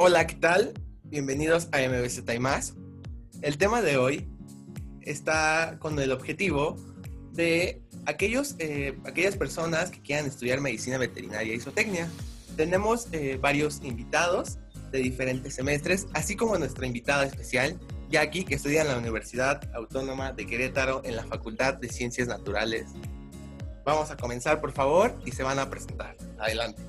Hola, ¿qué tal? Bienvenidos a MBZ y más. El tema de hoy está con el objetivo de aquellos, eh, aquellas personas que quieran estudiar medicina veterinaria y zootecnia. Tenemos eh, varios invitados de diferentes semestres, así como nuestra invitada especial, Jackie, que estudia en la Universidad Autónoma de Querétaro en la Facultad de Ciencias Naturales. Vamos a comenzar, por favor, y se van a presentar. Adelante.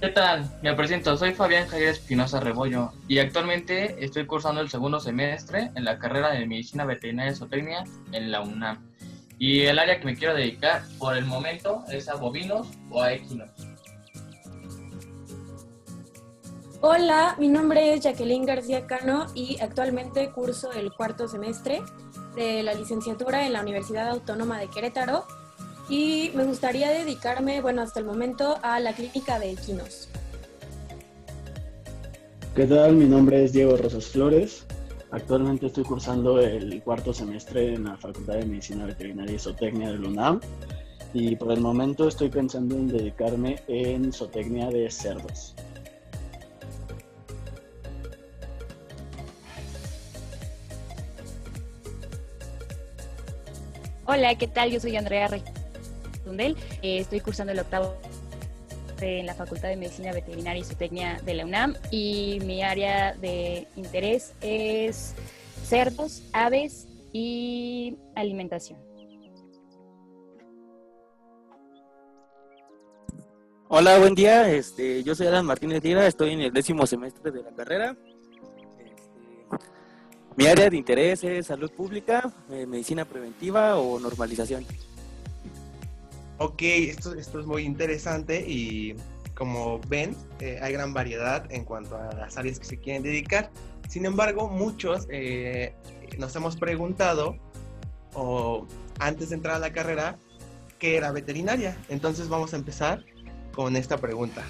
¿Qué tal? Me presento, soy Fabián Javier Espinosa Rebollo y actualmente estoy cursando el segundo semestre en la carrera de Medicina Veterinaria y Zootecnia en la UNAM. Y el área que me quiero dedicar por el momento es a bovinos o a equinos. Hola, mi nombre es Jacqueline García Cano y actualmente curso el cuarto semestre de la licenciatura en la Universidad Autónoma de Querétaro y me gustaría dedicarme, bueno, hasta el momento a la clínica de equinos. ¿Qué tal? Mi nombre es Diego Rosas Flores. Actualmente estoy cursando el cuarto semestre en la Facultad de Medicina Veterinaria y Zootecnia de la UNAM y por el momento estoy pensando en dedicarme en zootecnia de cerdos. Hola, ¿qué tal? Yo soy Andrea Tundel. Eh, estoy cursando el octavo en la Facultad de Medicina Veterinaria y Zootecnia de la UNAM y mi área de interés es cerdos, aves y alimentación. Hola, buen día. Este, yo soy Alan Martínez Lira, estoy en el décimo semestre de la carrera. Este, mi área de interés es salud pública, eh, medicina preventiva o normalización. Ok, esto, esto es muy interesante y como ven, eh, hay gran variedad en cuanto a las áreas que se quieren dedicar. Sin embargo, muchos eh, nos hemos preguntado, o antes de entrar a la carrera, qué era veterinaria. Entonces vamos a empezar con esta pregunta.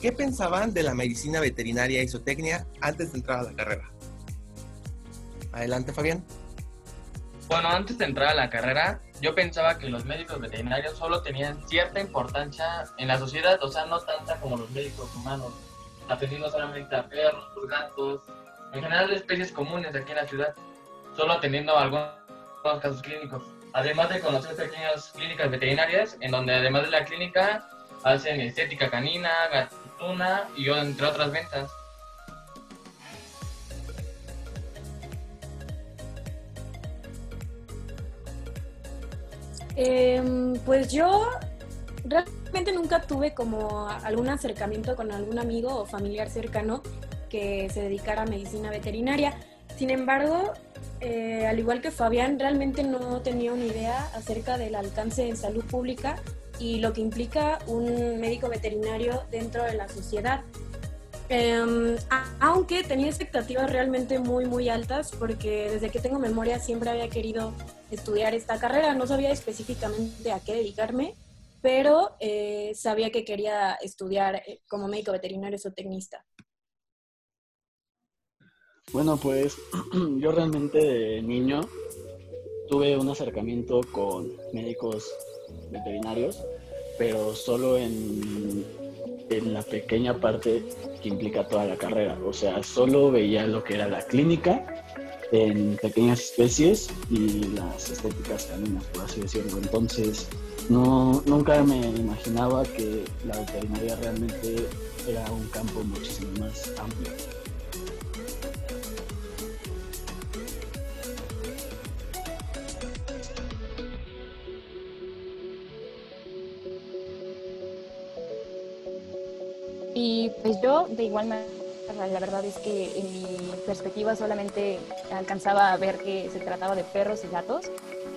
¿Qué pensaban de la medicina veterinaria y zootecnia antes de entrar a la carrera? Adelante, Fabián. Bueno, antes de entrar a la carrera, yo pensaba que los médicos veterinarios solo tenían cierta importancia en la sociedad, o sea, no tanta como los médicos humanos, atendiendo solamente a perros, gatos, en general especies comunes aquí en la ciudad, solo atendiendo algunos casos clínicos. Además de conocer pequeñas clínicas veterinarias, en donde además de la clínica hacen estética canina, gatuna y entre otras ventas. Em, pues yo realmente nunca tuve como algún acercamiento con algún amigo o familiar cercano que se dedicara a medicina veterinaria. Sin embargo, eh, al igual que Fabián, realmente no tenía una idea acerca del alcance en salud pública y lo que implica un médico veterinario dentro de la sociedad. Em, aunque tenía expectativas realmente muy, muy altas, porque desde que tengo memoria siempre había querido estudiar esta carrera. No sabía específicamente a qué dedicarme, pero eh, sabía que quería estudiar eh, como médico veterinario o tecnista. Bueno, pues yo realmente de niño tuve un acercamiento con médicos veterinarios, pero solo en, en la pequeña parte que implica toda la carrera. O sea, solo veía lo que era la clínica en pequeñas especies y las estéticas caninas, por así decirlo. Entonces, no, nunca me imaginaba que la veterinaria realmente era un campo muchísimo más amplio. Y pues yo de igual manera, la verdad es que en mi perspectiva solamente alcanzaba a ver que se trataba de perros y gatos.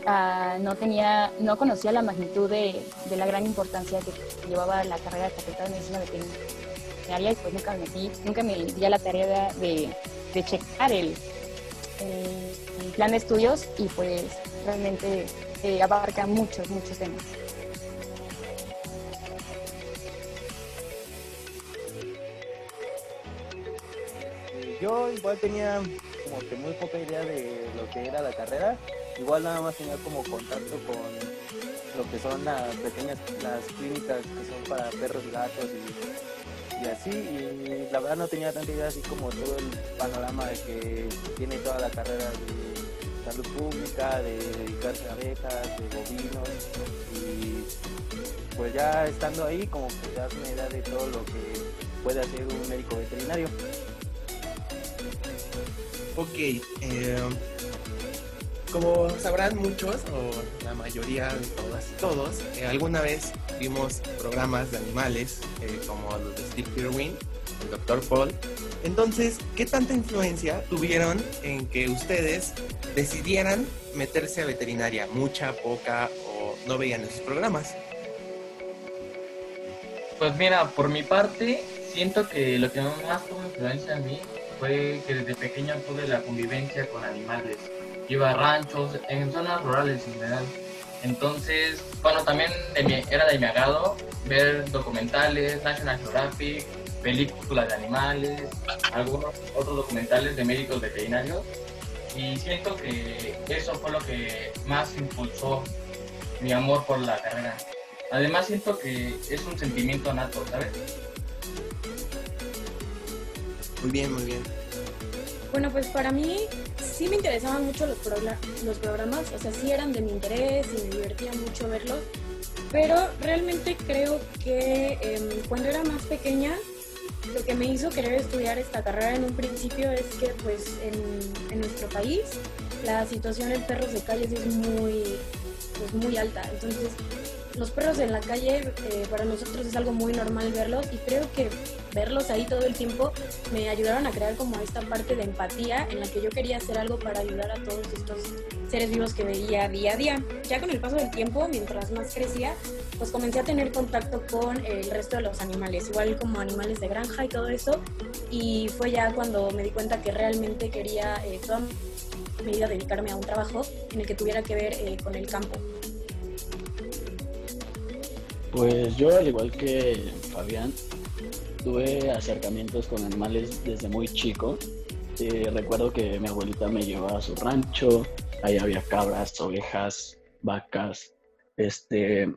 Ah, no tenía, no conocía la magnitud de, la gran importancia que llevaba la carrera de Facultad de Medicina Veterinaria y pues nunca me metí, nunca me di a la tarea de, checar el, el, plan de estudios y pues realmente eh, abarca muchos, muchos temas. Yo igual tenía como que muy poca idea de lo que era la carrera. Igual nada más tenía como contacto con lo que son las pequeñas, las clínicas que son para perros y gatos y así, y la verdad no tenía tanta idea así como todo el panorama de que tiene toda la carrera de salud pública, de dedicarse a abejas, de bovinos, y pues ya estando ahí como que te das una idea de todo lo que puede hacer un médico veterinario. Ok, eh, como sabrán muchos, o la mayoría de todas y todos, eh, alguna vez vimos programas de animales eh, como los de Steve Irwin, el Dr. Paul. Entonces, ¿qué tanta influencia tuvieron en que ustedes decidieran meterse a veterinaria? ¿Mucha, poca o no veían esos programas? Pues mira, por mi parte, siento que lo que más tuvo influencia en mí fue que desde pequeño tuve la convivencia con animales. Iba a ranchos, en zonas rurales en general. Entonces, bueno, también era de mi agrado ver documentales, National Geographic, películas de animales, algunos otros documentales de médicos veterinarios. Y siento que eso fue lo que más impulsó mi amor por la carrera. Además siento que es un sentimiento nato, ¿sabes? Muy bien, muy bien. Bueno, pues para mí sí me interesaban mucho los, progr- los programas, o sea, sí eran de mi interés y me divertía mucho verlos, pero realmente creo que em, cuando era más pequeña, lo que me hizo querer estudiar esta carrera en un principio es que pues en, en nuestro país la situación en perros de calles es muy, pues, muy alta, entonces los perros en la calle eh, para nosotros es algo muy normal verlos y creo que verlos ahí todo el tiempo me ayudaron a crear como esta parte de empatía en la que yo quería hacer algo para ayudar a todos estos seres vivos que veía día a día. Ya con el paso del tiempo, mientras más crecía, pues comencé a tener contacto con el resto de los animales, igual como animales de granja y todo eso. Y fue ya cuando me di cuenta que realmente quería eh, toda mi vida dedicarme a un trabajo en el que tuviera que ver eh, con el campo. Pues yo, al igual que Fabián, tuve acercamientos con animales desde muy chico. Eh, recuerdo que mi abuelita me llevaba a su rancho, ahí había cabras, ovejas, vacas, este,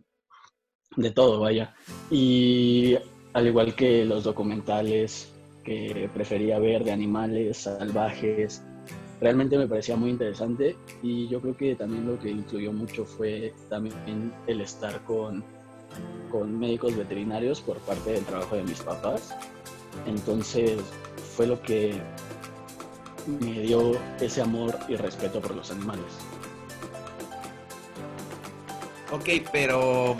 de todo, vaya. Y al igual que los documentales que prefería ver de animales salvajes, realmente me parecía muy interesante y yo creo que también lo que influyó mucho fue también el estar con con médicos veterinarios por parte del trabajo de mis papás. Entonces fue lo que me dio ese amor y respeto por los animales. Ok, pero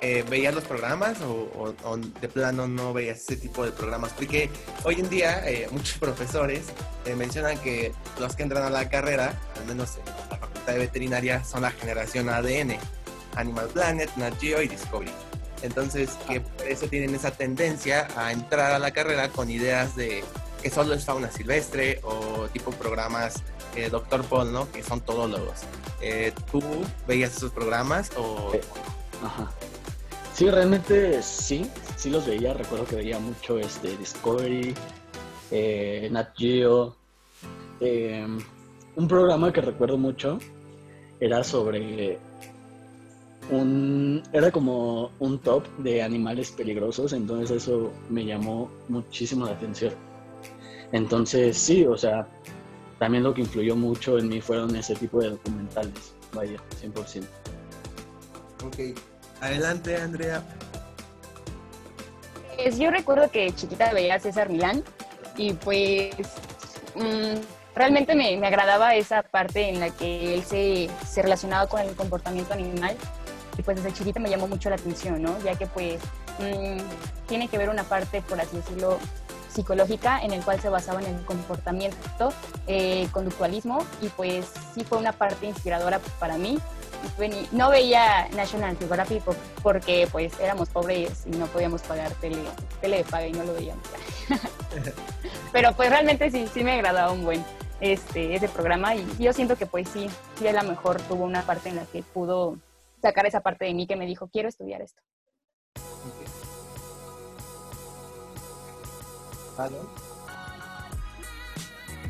eh, ¿veías los programas o, o- o de plano no veías ese tipo de programas? Porque hoy en día eh, muchos profesores eh, mencionan que los que entran a la carrera, al menos en la facultad de veterinaria, son la generación ADN, Animal Planet, Nat Geo y Discovery. Entonces, que por eso tienen esa tendencia a entrar a la carrera con ideas de que solo es fauna silvestre o tipo programas eh, Doctor Paul, ¿no? Que son todólogos. Eh, ¿Tú veías esos programas o Eh, Ajá. Sí, realmente sí, sí los veía. Recuerdo que veía mucho este Discovery, eh, Nat Geo. Eh, un programa que recuerdo mucho era sobre un era como un top de animales peligrosos, entonces eso me llamó muchísimo la atención. Entonces sí, o sea, también lo que influyó mucho en mí fueron ese tipo de documentales, vaya, 100%. Ok. Adelante, Andrea. Pues yo recuerdo que chiquita veía a César Milán y pues mm, realmente me, me agradaba esa parte en la que él se, se relacionaba con el comportamiento animal y pues desde chiquita me llamó mucho la atención, ¿no? Ya que pues mm, tiene que ver una parte, por así decirlo, psicológica en el cual se basaba en el comportamiento, eh, conductualismo y pues sí fue una parte inspiradora para mí no veía National Geographic por- porque pues éramos pobres y no podíamos pagar tele, tele de paga y no lo veíamos. Pero pues realmente sí, sí me agradaba un buen este, ese programa y yo siento que pues sí, sí a lo mejor tuvo una parte en la que pudo sacar esa parte de mí que me dijo, quiero estudiar esto.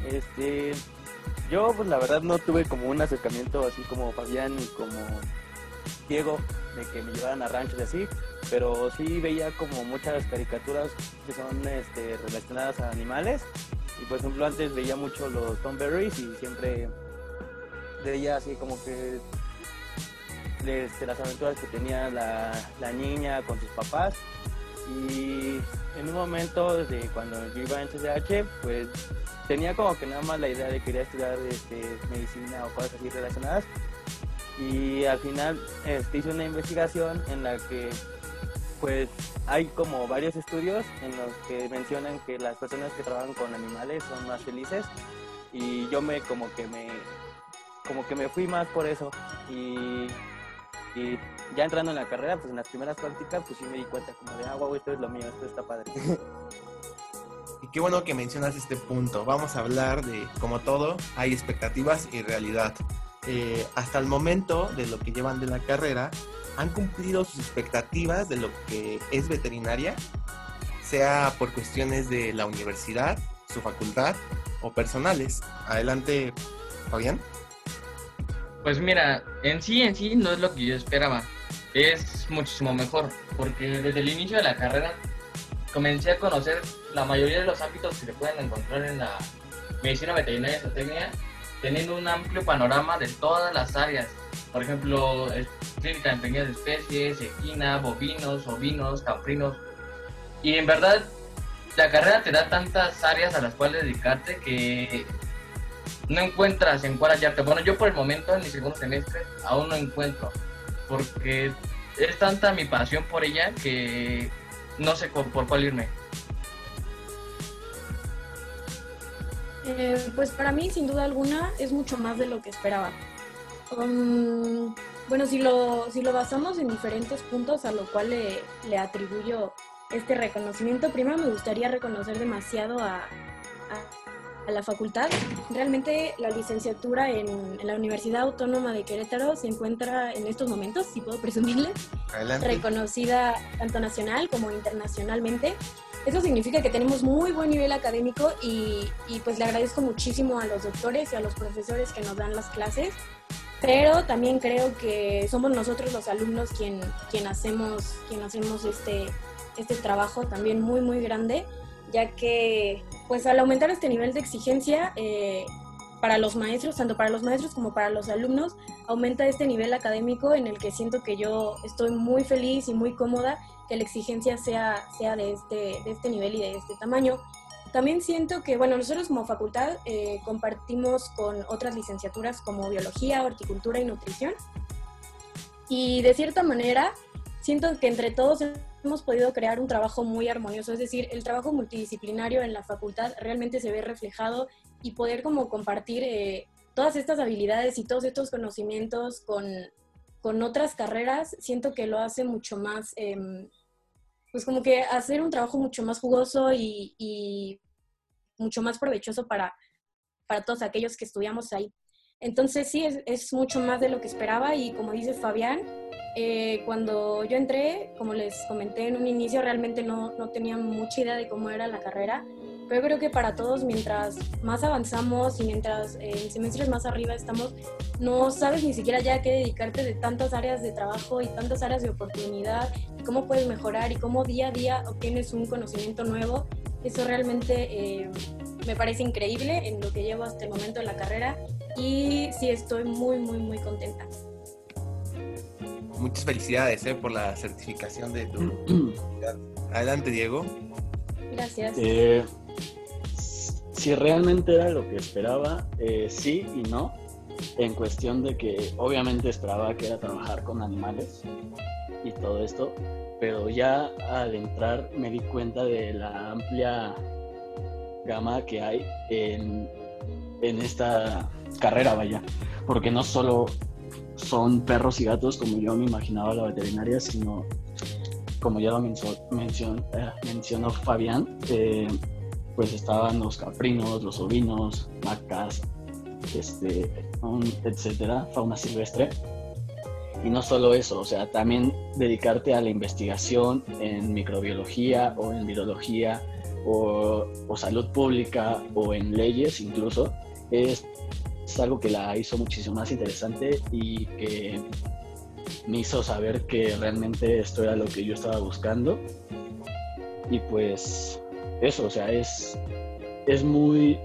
Este, yo pues la verdad no tuve como un acercamiento así como Fabián y como Diego de que me llevaran a ranchos y así. pero sí veía como muchas caricaturas que son este, relacionadas a animales. Y por ejemplo antes veía mucho los Tom Berries y siempre veía así como que este, las aventuras que tenía la, la niña con sus papás. Y en un momento de cuando yo iba en CCH, pues tenía como que nada más la idea de querer estudiar este, medicina o cosas así relacionadas. Y al final este, hice una investigación en la que pues hay como varios estudios en los que mencionan que las personas que trabajan con animales son más felices y yo me como que me como que me fui más por eso y, y ya entrando en la carrera pues en las primeras prácticas pues sí me di cuenta como de ah wow esto es lo mío esto está padre Y qué bueno que mencionas este punto. Vamos a hablar de, como todo, hay expectativas y realidad. Eh, hasta el momento de lo que llevan de la carrera, han cumplido sus expectativas de lo que es veterinaria, sea por cuestiones de la universidad, su facultad o personales. Adelante, Fabián. Pues mira, en sí, en sí no es lo que yo esperaba. Es muchísimo mejor, porque desde el inicio de la carrera comencé a conocer la mayoría de los ámbitos que se pueden encontrar en la medicina veterinaria y zootecnia, teniendo un amplio panorama de todas las áreas. Por ejemplo, clínica de pequeñas especies, equina, bovinos, ovinos, caprinos. Y en verdad, la carrera te da tantas áreas a las cuales dedicarte que no encuentras en cuál hallarte. Bueno, yo por el momento en mi segundo semestre aún no encuentro, porque es tanta mi pasión por ella que no sé por, cuál irme. Eh, pues para mí, sin duda alguna, es mucho más de lo que esperaba. Um, bueno, si lo, si lo basamos en diferentes puntos a lo cual le, le atribuyo este reconocimiento, primero me gustaría reconocer demasiado a- a la facultad. Realmente la licenciatura en, en la Universidad Autónoma de Querétaro se encuentra en estos momentos, si puedo presumirles, Adelante. reconocida tanto nacional como internacionalmente. Eso significa que tenemos muy buen nivel académico y, y, pues le agradezco muchísimo a los doctores y a los profesores que nos dan las clases, pero también creo que somos nosotros los alumnos quien, quien hacemos, quien hacemos este, este trabajo también muy muy grande, ya que pues al aumentar este nivel de exigencia eh, para los maestros, tanto para los maestros como para los alumnos, aumenta este nivel académico en el que siento que yo estoy muy feliz y muy cómoda que la exigencia sea, sea de, este, de este nivel y de este tamaño. También siento que, bueno, nosotros como facultad eh, compartimos con otras licenciaturas como biología, horticultura y nutrición. Y de cierta manera, siento que entre todos hemos podido crear un trabajo muy armonioso, es decir, el trabajo multidisciplinario en la facultad realmente se ve reflejado y poder como compartir eh, todas estas habilidades y todos estos conocimientos con, con otras carreras, siento que lo hace mucho más, eh, pues como que hacer un trabajo mucho más jugoso y, y mucho más provechoso para, para todos aquellos que estudiamos ahí. Entonces sí, es, es, mucho más de lo que esperaba y como dice Fabián, eh, cuando yo entré, como les comenté en un inicio, realmente no, no tenía mucha idea de cómo era la carrera, pero creo que para todos, mientras más avanzamos y mientras eh, en semestres más arriba estamos, no sabes ni siquiera ya qué dedicarte de tantas áreas de trabajo y tantas áreas de oportunidad, y cómo puedes mejorar y cómo día a día obtienes un conocimiento nuevo. Eso realmente eh, me parece increíble en lo que llevo hasta el momento de la carrera y sí estoy muy, muy, muy contenta. Muchas felicidades eh, por la certificación de tu... Adelante, Diego. Gracias. Eh, si realmente era lo que esperaba, eh, sí y no, en cuestión de que obviamente esperaba que era trabajar con animales y todo esto, pero ya al entrar me di cuenta de la amplia gama que hay en, en esta carrera, vaya, porque no solo son perros y gatos como yo me imaginaba la veterinaria, sino como ya lo mencionó, mencion, eh, mencionó Fabián, eh, pues estaban los caprinos, los ovinos, vacas, este, etcétera, fauna silvestre. Y no solo eso, o sea, también dedicarte a la investigación en microbiología o en virología o, o salud pública o en leyes incluso, es, es, algo que la hizo muchísimo más interesante y que me hizo saber que realmente esto era lo que yo estaba buscando. Y pues eso, o sea, es, es muy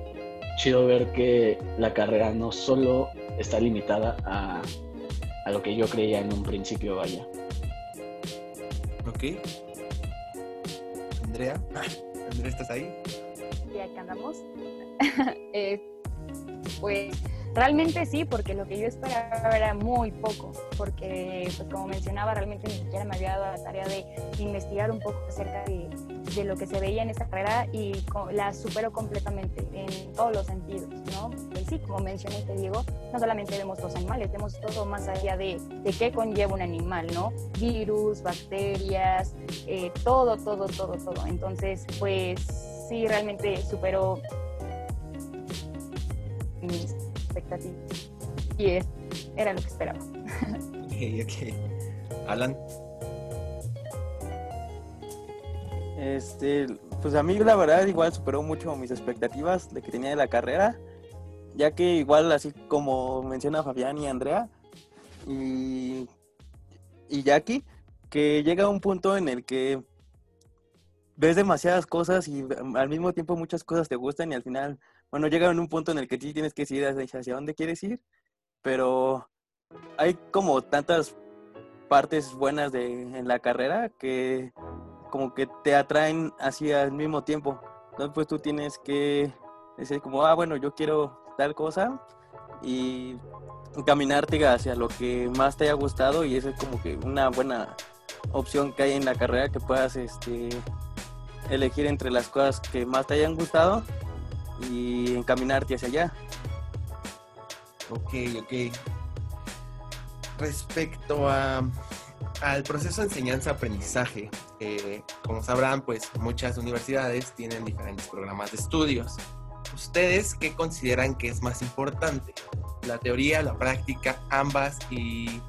chido ver que la carrera no solo está limitada a, a lo que yo creía en un principio, vaya. Ok. Andrea, Andrea, ¿estás ahí? Y acá andamos. Eh, pues realmente sí, porque lo que yo esperaba era muy poco, porque pues como mencionaba, realmente ni siquiera me había dado la tarea de investigar un poco acerca de, de lo que se veía en esta carrera y la supero completamente en todos los sentidos, ¿no? Y sí, como mencionaste, Diego, no solamente vemos los animales, vemos todo más allá de, de qué conlleva un animal, ¿no? Virus, bacterias, eh, todo, todo, todo, todo. Entonces, pues sí, realmente superó expectativas. Y es, era lo que esperaba. Ok, ok. Alan, Este, pues a mí la verdad igual superó mucho mis expectativas de que tenía de la carrera, ya que igual así como menciona Fabián y Andrea y, y Jackie, que llega un punto en el que ves demasiadas cosas y al mismo tiempo muchas cosas te gustan y al final, bueno, llega en un punto en el que sí tienes que decidir hacia hacia dónde quieres ir, pero hay como tantas partes buenas de, en la carrera que como que te atraen así al mismo tiempo. Entonces pues tú tienes que decir como, ah, bueno, yo quiero tal cosa y encaminarte hacia lo que más te haya gustado y eso es como que una buena opción que hay en la carrera que puedas este, elegir entre las cosas que más te hayan gustado y encaminarte hacia allá. ok, ok. Respecto a, al proceso de enseñanza-aprendizaje, eh, como sabrán, pues muchas universidades tienen diferentes programas de estudios. ¿Ustedes qué consideran que es más importante? ¿La teoría, la práctica, ambas? ¿Y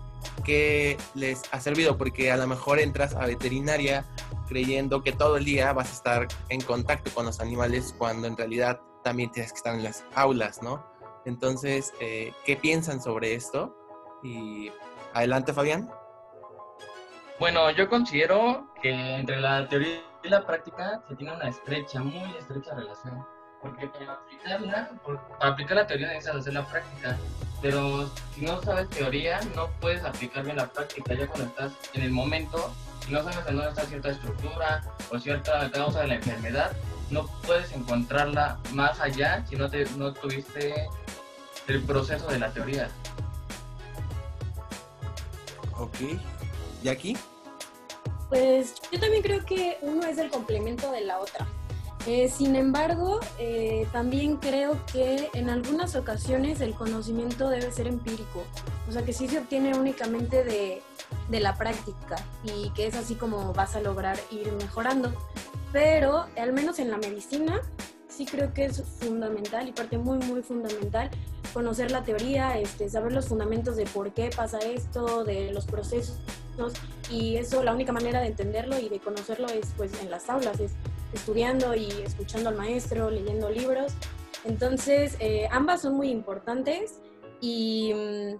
qué les ha servido? Porque a lo mejor entras a veterinaria creyendo que todo el día vas a estar en contacto con los animales cuando en realidad también tienes que estar en las aulas, ¿no? Entonces, eh, ¿qué piensan sobre esto? Y adelante, Fabián. Bueno, yo considero que entre la teoría y la práctica se tiene una estrecha, muy estrecha relación. Porque para aplicarla, para aplicar la teoría necesitas hacer la práctica. Pero si no sabes teoría, no puedes aplicar bien la práctica. Ya cuando estás en el momento, si no sabes en dónde está cierta estructura o cierta causa de la enfermedad, no puedes encontrarla más allá si no, te, no tuviste el proceso de la teoría. Ok. ¿Y aquí? Pues yo también creo que uno es el complemento de la otra. Eh, sin embargo, eh, también creo que en algunas ocasiones el conocimiento debe ser empírico, o sea que sí se obtiene únicamente de, de la práctica y que es así como vas a lograr ir mejorando. Pero al menos en la medicina sí creo que es fundamental y parte muy muy fundamental conocer la teoría, este, saber los fundamentos de por qué pasa esto, de los procesos y eso la única manera de entenderlo y de conocerlo es pues en las aulas, es estudiando y escuchando al maestro, leyendo libros. Entonces, eh, ambas son muy importantes y mm,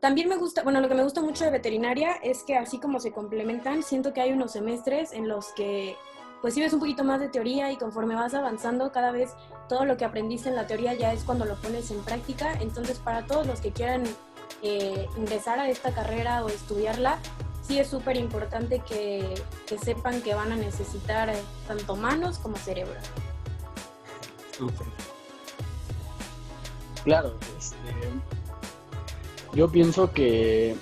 también me gusta, bueno, lo que me gusta mucho de veterinaria es que así como se complementan, siento que hay unos semestres en los que pues sí ves un poquito más de teoría y conforme vas avanzando cada vez todo lo que aprendiste en la teoría ya es cuando lo pones en práctica. Entonces, para todos los que quieran eh, ingresar a esta carrera o estudiarla, sí es súper importante que, sepan que van a necesitar tanto manos como cerebro. Súper. Claro, este, yo pienso que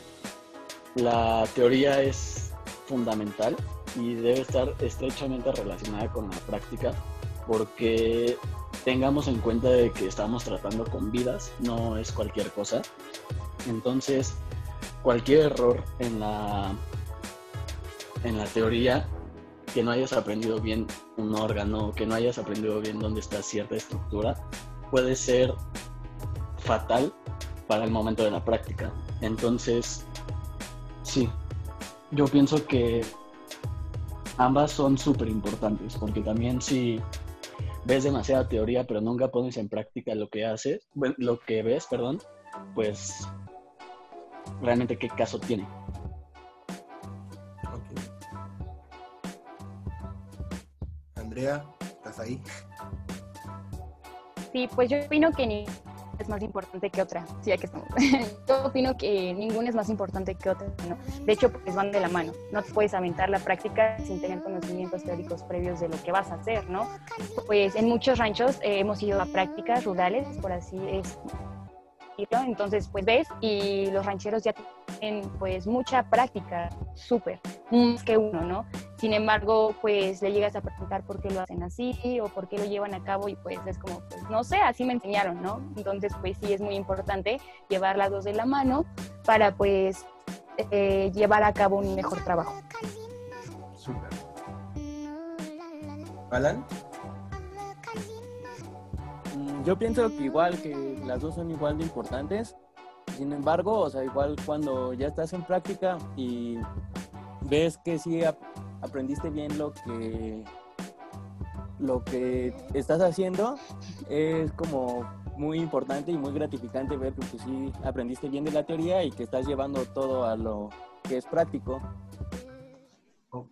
la teoría es fundamental y debe estar estrechamente relacionada con la práctica porque tengamos en cuenta de que estamos tratando con vidas, no es cualquier cosa. Entonces, cualquier error en la en la teoría que no hayas aprendido bien un órgano, que no hayas aprendido bien dónde está cierta estructura, puede ser fatal para el momento de la práctica. Entonces, sí, yo pienso que ambas son súper importantes, porque también si ves demasiada teoría pero nunca pones en práctica lo que haces, bueno, lo que ves, perdón, pues realmente qué caso tiene. Andrea, ¿estás ahí? Sí, pues yo opino que ni es más importante que otra. Sí, aquí estamos. yo opino que ninguna es más importante que otra. ¿no? De hecho, pues van de la mano. No te puedes aventar la práctica sin tener conocimientos teóricos previos de lo que vas a hacer, ¿no? Pues en muchos ranchos eh, hemos ido a prácticas rurales, por así es entonces, pues ves y los rancheros ya tienen pues mucha práctica, súper, más que uno, ¿no? Sin embargo, pues le llegas a preguntar por qué lo hacen así o por qué lo llevan a cabo y pues es como, pues no sé, así me enseñaron, ¿no? Entonces, pues sí es muy importante llevar las dos de la mano para pues eh, llevar a cabo un mejor trabajo. Súper. ¿Alan? Mm, Yo pienso que igual que las dos son igual de importantes. Sin embargo, o sea, igual cuando ya estás en práctica y ves que sí ap- aprendiste bien lo que lo que estás haciendo, es como muy importante y muy gratificante ver que sí aprendiste bien de la teoría y que estás llevando todo a lo que es práctico. Ok,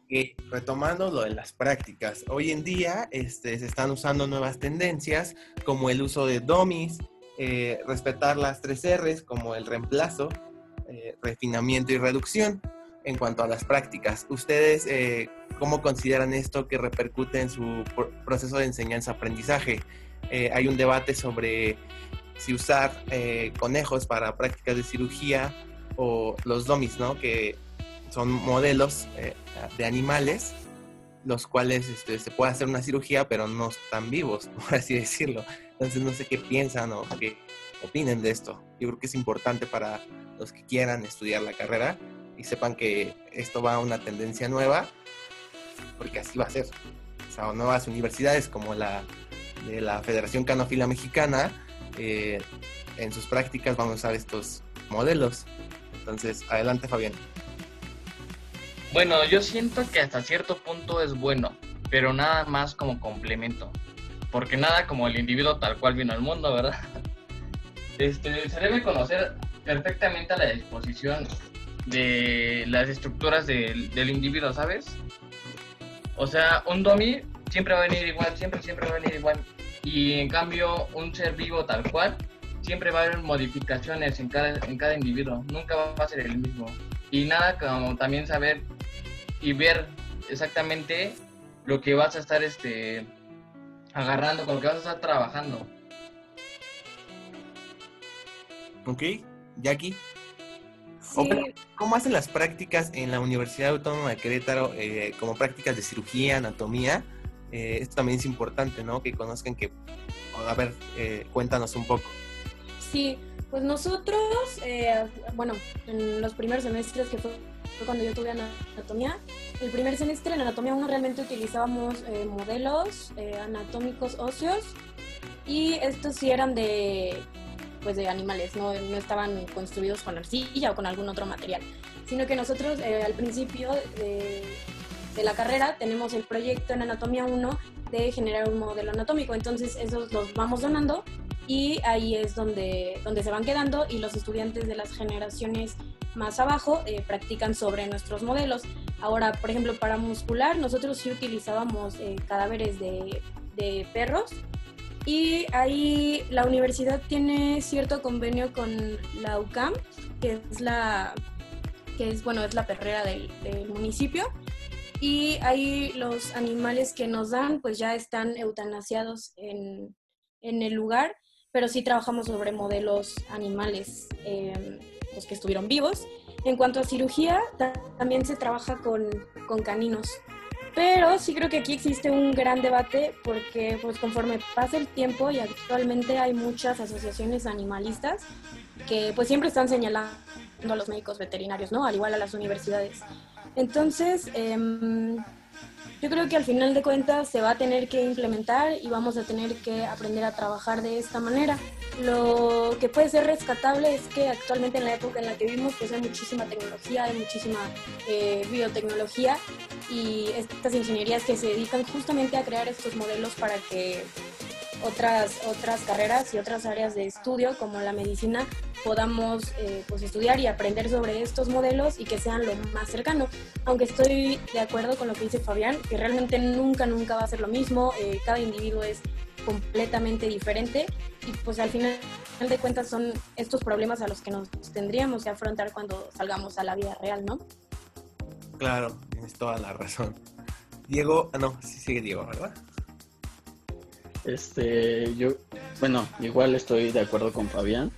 retomando lo de las prácticas. Hoy en día este, se están usando nuevas tendencias como el uso de dummies, eh, respetar las tres R's como el reemplazo, eh, refinamiento y reducción. En cuanto a las prácticas, ¿ustedes eh, cómo consideran esto que repercute en su pro- proceso de enseñanza-aprendizaje? Hay un debate sobre si usar conejos para prácticas de cirugía o los dummies, ¿no? Que son modelos de animales, los cuales este, se puede hacer una cirugía, pero no están vivos, por así decirlo. Entonces no sé qué piensan o qué opinen de esto. Yo creo que es importante para los que quieran estudiar la carrera y sepan que esto va a una tendencia nueva, porque así va a ser. O sea, nuevas universidades como la de la Federación Canófila Mexicana, eh, en sus prácticas van a usar estos modelos. Entonces, adelante Fabián. Bueno, yo siento que hasta cierto punto es bueno, pero nada más como complemento. Porque nada como el individuo tal cual vino al mundo, ¿verdad? Este, se debe conocer perfectamente a la disposición de las estructuras del, del individuo, ¿sabes? O sea, un dummy siempre va a venir igual, siempre, siempre va a venir igual. Y en cambio, un ser vivo tal cual, siempre va a haber modificaciones en cada, en cada individuo. Nunca va a ser el mismo. Y nada como también saber y ver exactamente lo que vas a estar este agarrando, con lo que vas a estar trabajando. ¿Ok? Jackie. Sí, ¿Cómo hacen las prácticas en la Universidad Autónoma de Querétaro eh, como prácticas de cirugía, anatomía? Eh, esto también es importante, ¿no? Que conozcan que... A ver, eh, cuéntanos un poco. Sí, pues nosotros, eh, bueno, en los primeros semestres que fue, cuando yo tuve anatomía, el primer semestre en anatomía 1 realmente utilizábamos eh, modelos eh, anatómicos óseos y estos sí eran de, pues de animales, no, no estaban construidos con arcilla o con algún otro material, sino que nosotros eh, al principio de, de la carrera tenemos el proyecto en anatomía 1 de generar un modelo anatómico, entonces esos los vamos donando y ahí es donde, donde se van quedando y los estudiantes de las generaciones más abajo eh, practican sobre nuestros modelos. Ahora, por ejemplo, para muscular, nosotros sí utilizábamos eh, cadáveres de, de perros y ahí la universidad tiene cierto convenio con la UCAM, que es la, que es, bueno, es la perrera del, del municipio. Y ahí los animales que nos dan, pues ya están eutanasiados en, en el lugar, pero sí trabajamos sobre modelos animales, eh, los que estuvieron vivos. En cuanto a cirugía, ta- también se trabaja con, con caninos. Pero sí creo que aquí existe un gran debate porque pues conforme pasa el tiempo y actualmente hay muchas asociaciones animalistas que pues siempre están señalando a los médicos veterinarios, ¿no? Al igual a las universidades. Entonces, em, yo creo que al final de cuentas se va a tener que implementar y vamos a tener que aprender a trabajar de esta manera. Lo que puede ser rescatable es que actualmente en la época en la que vivimos pues hay muchísima tecnología, hay muchísima eh, biotecnología y estas ingenierías que se dedican justamente a crear estos modelos para que otras, otras carreras y otras áreas de estudio como la medicina podamos eh, pues estudiar y aprender sobre estos modelos y que sean lo más cercano. Aunque estoy de acuerdo con lo que dice Fabián, que realmente nunca, nunca va a ser lo mismo, eh, cada individuo es completamente diferente y pues al final de cuentas son estos problemas a los que nos tendríamos que afrontar cuando salgamos a la vida real, ¿no? Claro, tienes toda la razón. Diego, ah, no, sí sigue Diego, ¿verdad? Este, yo, bueno, igual estoy de acuerdo con Fabián.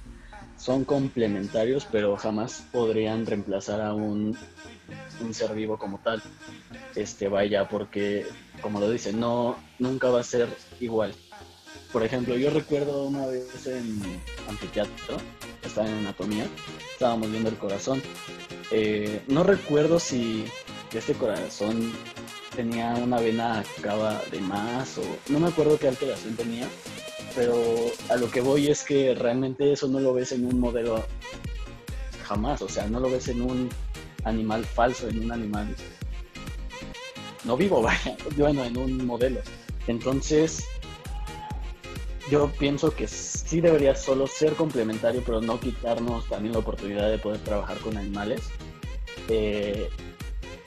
Son complementarios, pero jamás podrían reemplazar a un, un ser vivo como tal. Este, vaya, porque, como lo dice, no, nunca va a ser igual. Por ejemplo, yo recuerdo una vez en anfiteatro, estaba en anatomía, estábamos viendo el corazón. Eh, no recuerdo si este corazón tenía una vena cava de más o no me acuerdo qué alteración tenía, pero a lo que voy es que realmente eso no lo ves en un modelo jamás, o sea, no lo ves en un animal falso, en un animal no vivo, vaya, bueno, en un modelo. Entonces, yo pienso que sí debería solo ser complementario, pero no quitarnos también la oportunidad de poder trabajar con animales. Eh,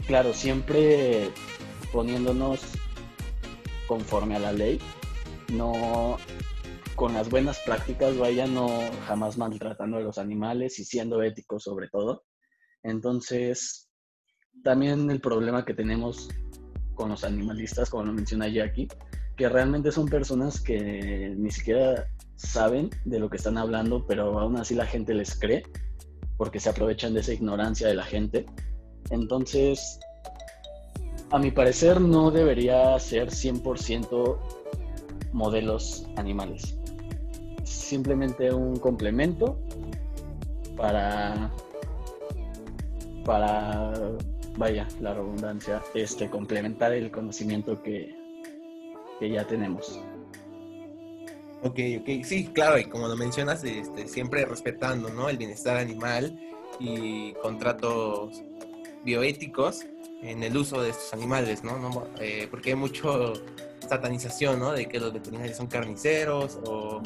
claro, siempre poniéndonos conforme a la ley, no con las buenas prácticas, vaya, no jamás maltratando a los animales y siendo éticos sobre todo. Entonces, también el problema que tenemos con los animalistas, como lo menciona Jackie, que realmente son personas que ni siquiera saben de lo que están hablando, pero aún así la gente les cree, porque se aprovechan de esa ignorancia de la gente. Entonces, a mi parecer no debería ser 100% modelos animales. Simplemente un complemento para para vaya la redundancia este complementar el conocimiento que que ya tenemos. Ok, ok, sí, claro, y como lo mencionas, este, siempre respetando ¿no? el bienestar animal y contratos bioéticos en el uso de estos animales, ¿no? no eh, porque hay mucho satanización, ¿no? De que los veterinarios son carniceros o,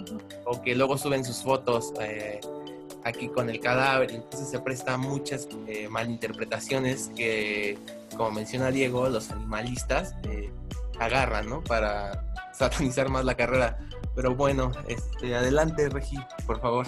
o que luego suben sus fotos eh, aquí con el cadáver, entonces se presta muchas eh, malinterpretaciones que, como menciona Diego, los animalistas agarran, ¿no? Para satanizar más la carrera. Pero bueno, este, adelante, Regi, por favor.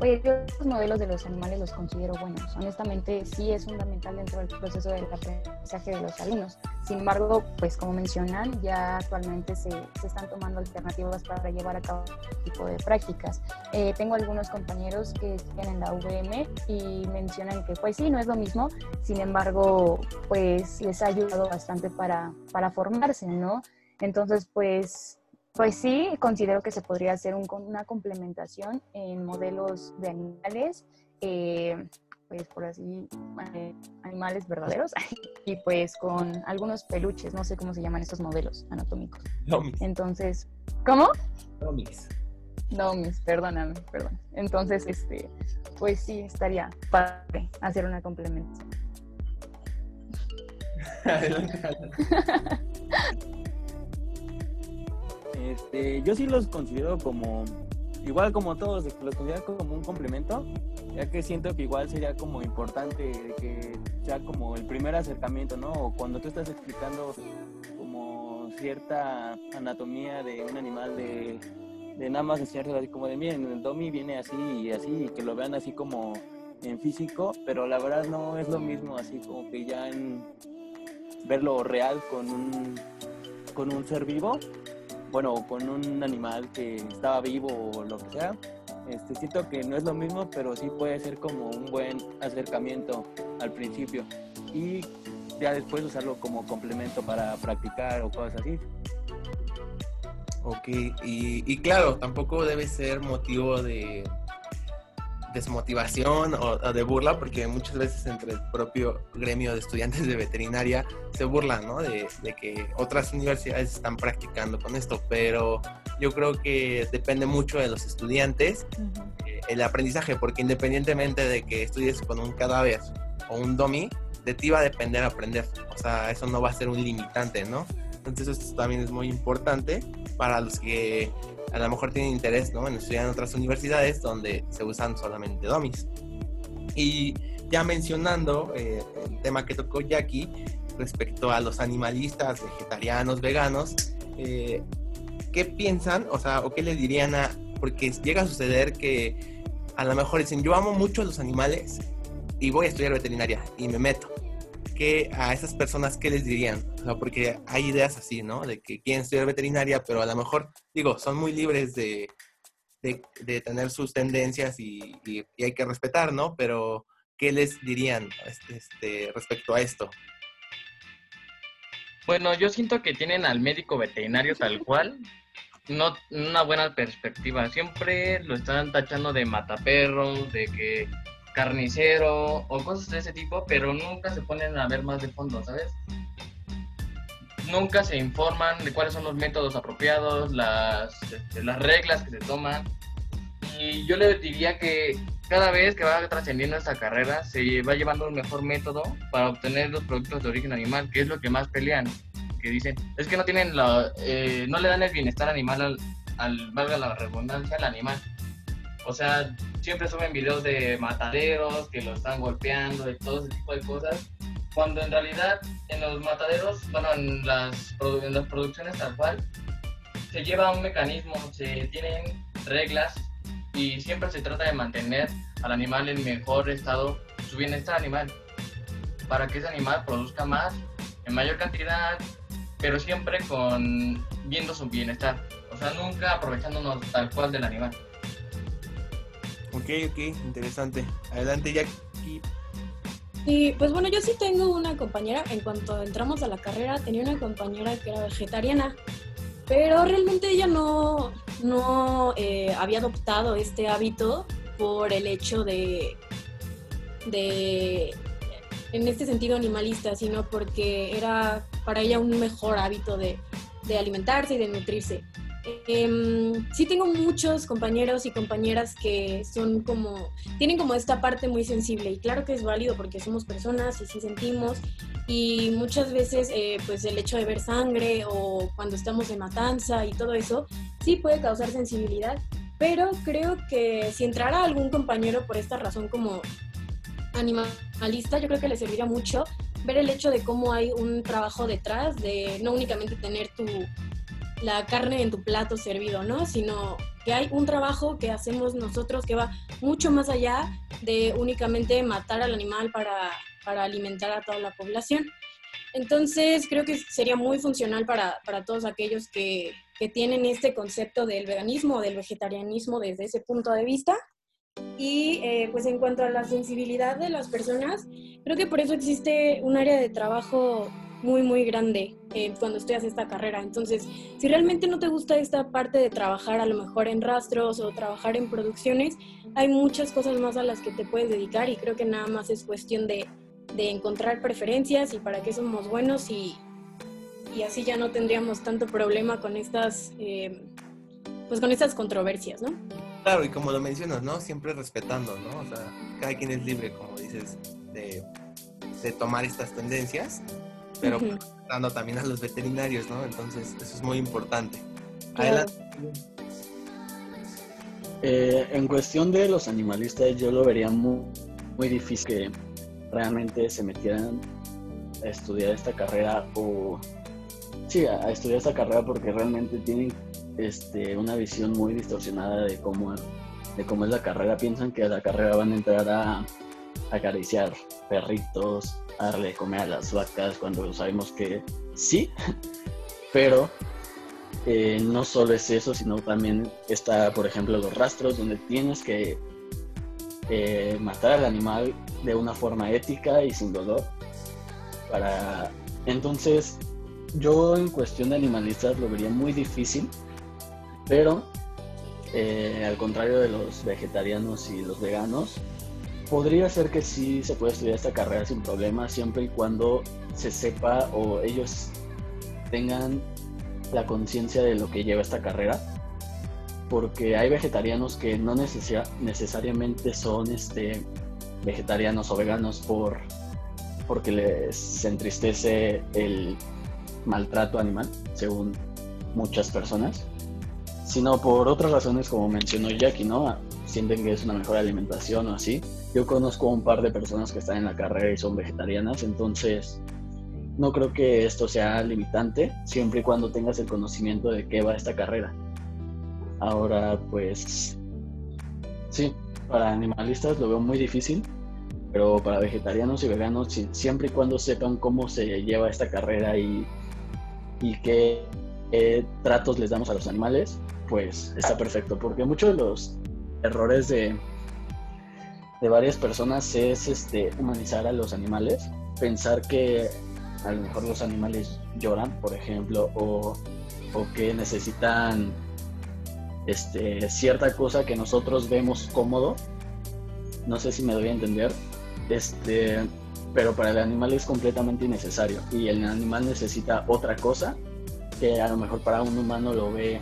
Yo los modelos de los animales los considero buenos. Honestamente, sí es fundamental dentro del proceso del aprendizaje de los alumnos. Sin embargo, pues como mencionan, ya actualmente se, se están tomando alternativas para llevar a cabo este tipo de prácticas. Eh, tengo algunos compañeros que estudian en la UVM y mencionan que pues sí, no es lo mismo. Sin embargo, pues les ha ayudado bastante para, para formarse, ¿no? Entonces, pues pues sí, considero que se podría hacer una complementación en modelos de animales, eh, pues por así, eh, animales verdaderos, y pues con algunos peluches, no sé cómo se llaman estos modelos anatómicos. Entonces, ¿cómo? Domis. Domis, perdóname, perdón. Entonces, este, pues sí, estaría padre hacer una complementación. Este, yo sí los considero como, igual como todos, los considero como un complemento, ya que siento que igual sería como importante que sea como el primer acercamiento, ¿no? O cuando tú estás explicando como cierta anatomía de un animal de, nada más enseñarles así como de miren, el domi viene así y así, y que lo vean así como en físico, pero la verdad no es lo mismo así como que ya en verlo real con un con un ser vivo bueno, con un animal que estaba vivo o lo que sea. Este, siento que no es lo mismo, pero sí puede ser como un buen acercamiento al principio y ya después usarlo como complemento para practicar o cosas así. Ok, y, y claro, tampoco debe ser motivo de, desmotivación o, de burla, porque muchas veces entre el propio gremio de estudiantes de veterinaria se burlan, ¿no? De, que otras universidades están practicando con esto, pero yo creo que depende mucho de los estudiantes eh, el aprendizaje, porque independientemente de que estudies con un cadáver o un domi, de ti va a depender aprender, o sea, eso no va a ser un limitante, ¿no? Entonces esto también es muy importante para los que a lo mejor tienen interés ¿no? en estudiar en otras universidades donde se usan solamente domis. Y ya mencionando eh, el tema que tocó Jackie respecto a los animalistas, vegetarianos, veganos, eh, ¿qué piensan? O sea, ¿o qué les dirían a...? Porque llega a suceder que a lo mejor dicen, yo amo mucho a los animales y voy a estudiar veterinaria y me meto. ¿Qué, a esas personas qué les dirían? Porque hay ideas así, ¿no? De que quieren estudiar veterinaria, pero a lo mejor, digo, son muy libres de, de, tener sus tendencias y, y, hay que respetar, ¿no? Pero, ¿qué les dirían este, este, respecto a esto? Bueno, yo siento que tienen al médico veterinario tal cual, no una buena perspectiva. Siempre lo están tachando de mataperros, de que carnicero o cosas de ese tipo, pero nunca se ponen a ver más de fondo, ¿sabes? Nunca se informan de cuáles son los métodos apropiados, las, este, las reglas que se toman. Y yo le diría que cada vez que va trascendiendo esta carrera, se va llevando un mejor método para obtener los productos de origen animal, que es lo que más pelean. Que dicen, es que no tienen la, eh, no le dan el bienestar animal al, al, valga la redundancia, al animal. O sea, siempre suben videos de mataderos que lo están golpeando y todo ese tipo de cosas. Cuando en realidad en los mataderos, bueno, en las, en las producciones tal cual, se lleva un mecanismo, se tienen reglas y siempre se trata de mantener al animal en mejor estado, su bienestar animal, para que ese animal produzca más, en mayor cantidad, pero siempre con viendo su bienestar, o sea, nunca aprovechándonos tal cual del animal. Ok, ok, interesante. Adelante, Jackie. Y pues bueno, yo sí tengo una compañera, en cuanto entramos a la carrera, tenía una compañera que era vegetariana, pero realmente ella no, no eh, había adoptado este hábito por el hecho de, de, en este sentido animalista, sino porque era para ella un mejor hábito de, de alimentarse y de nutrirse. Eh, sí tengo muchos compañeros y compañeras que son como, tienen como esta parte muy sensible y claro que es válido porque somos personas y sí sentimos y muchas veces eh, pues el hecho de ver sangre o cuando estamos en matanza y todo eso sí puede causar sensibilidad, pero creo que si entrara algún compañero por esta razón como animalista, yo creo que le serviría mucho ver el hecho de cómo hay un trabajo detrás, de no únicamente tener tu la carne en tu plato servido, ¿no? Sino que hay un trabajo que hacemos nosotros que va mucho más allá de únicamente matar al animal para, para alimentar a toda la población. Entonces, creo que sería muy funcional para, para todos aquellos que, que, tienen este concepto del veganismo o del vegetarianismo desde ese punto de vista. Y eh, pues en cuanto a la sensibilidad de las personas, creo que por eso existe un área de trabajo muy, muy grande eh, cuando estudias esta carrera. Entonces, si realmente no te gusta esta parte de trabajar a lo mejor en rastros o trabajar en producciones, hay muchas cosas más a las que te puedes dedicar y creo que nada más es cuestión de, de encontrar preferencias y para qué somos buenos y, y, así ya no tendríamos tanto problema con estas, eh, pues con estas controversias, ¿no? Claro, y como lo mencionas, ¿no? Siempre respetando, ¿no? O sea, cada quien es libre, como dices, de, de tomar estas tendencias pero dando también a los veterinarios, ¿no? Entonces, eso es muy importante. Adelante. Eh, en cuestión de los animalistas, yo lo vería muy, muy difícil que realmente se metieran a estudiar esta carrera o sí, a, estudiar esta carrera porque realmente tienen este, una visión muy distorsionada de cómo, de cómo es la carrera. Piensan que a la carrera van a entrar a acariciar perritos, darle de comer a las vacas cuando sabemos que sí, pero eh, no solo es eso, sino también está, por ejemplo, los rastros donde tienes que eh, matar al animal de una forma ética y sin dolor. Para entonces, yo en cuestión de animalistas lo vería muy difícil, pero eh, al contrario de los vegetarianos y los veganos, podría ser que sí se puede estudiar esta carrera sin problema, siempre y cuando se sepa o ellos tengan la conciencia de lo que lleva esta carrera. Porque hay vegetarianos que no necesariamente son este, vegetarianos o veganos por, porque les entristece el maltrato animal, según muchas personas, sino por otras razones como mencionó Jackie, ¿no? Sienten que es una mejor alimentación o así. Yo conozco un par de personas que están en la carrera y son vegetarianas, entonces no creo que esto sea limitante, siempre y cuando tengas el conocimiento de qué va esta carrera. Ahora, pues, sí, para animalistas lo veo muy difícil, pero para vegetarianos y veganos, siempre y cuando sepan cómo se lleva esta carrera y, y qué, tratos les damos a los animales, pues está perfecto, porque muchos de los errores de, de varias personas es este, humanizar a los animales, pensar que a lo mejor los animales lloran, por ejemplo, o, o que necesitan este, cierta cosa que nosotros vemos cómodo. No sé si me doy a entender. Este, pero para el animal es completamente innecesario. Y el animal necesita otra cosa que a lo mejor para un humano lo ve,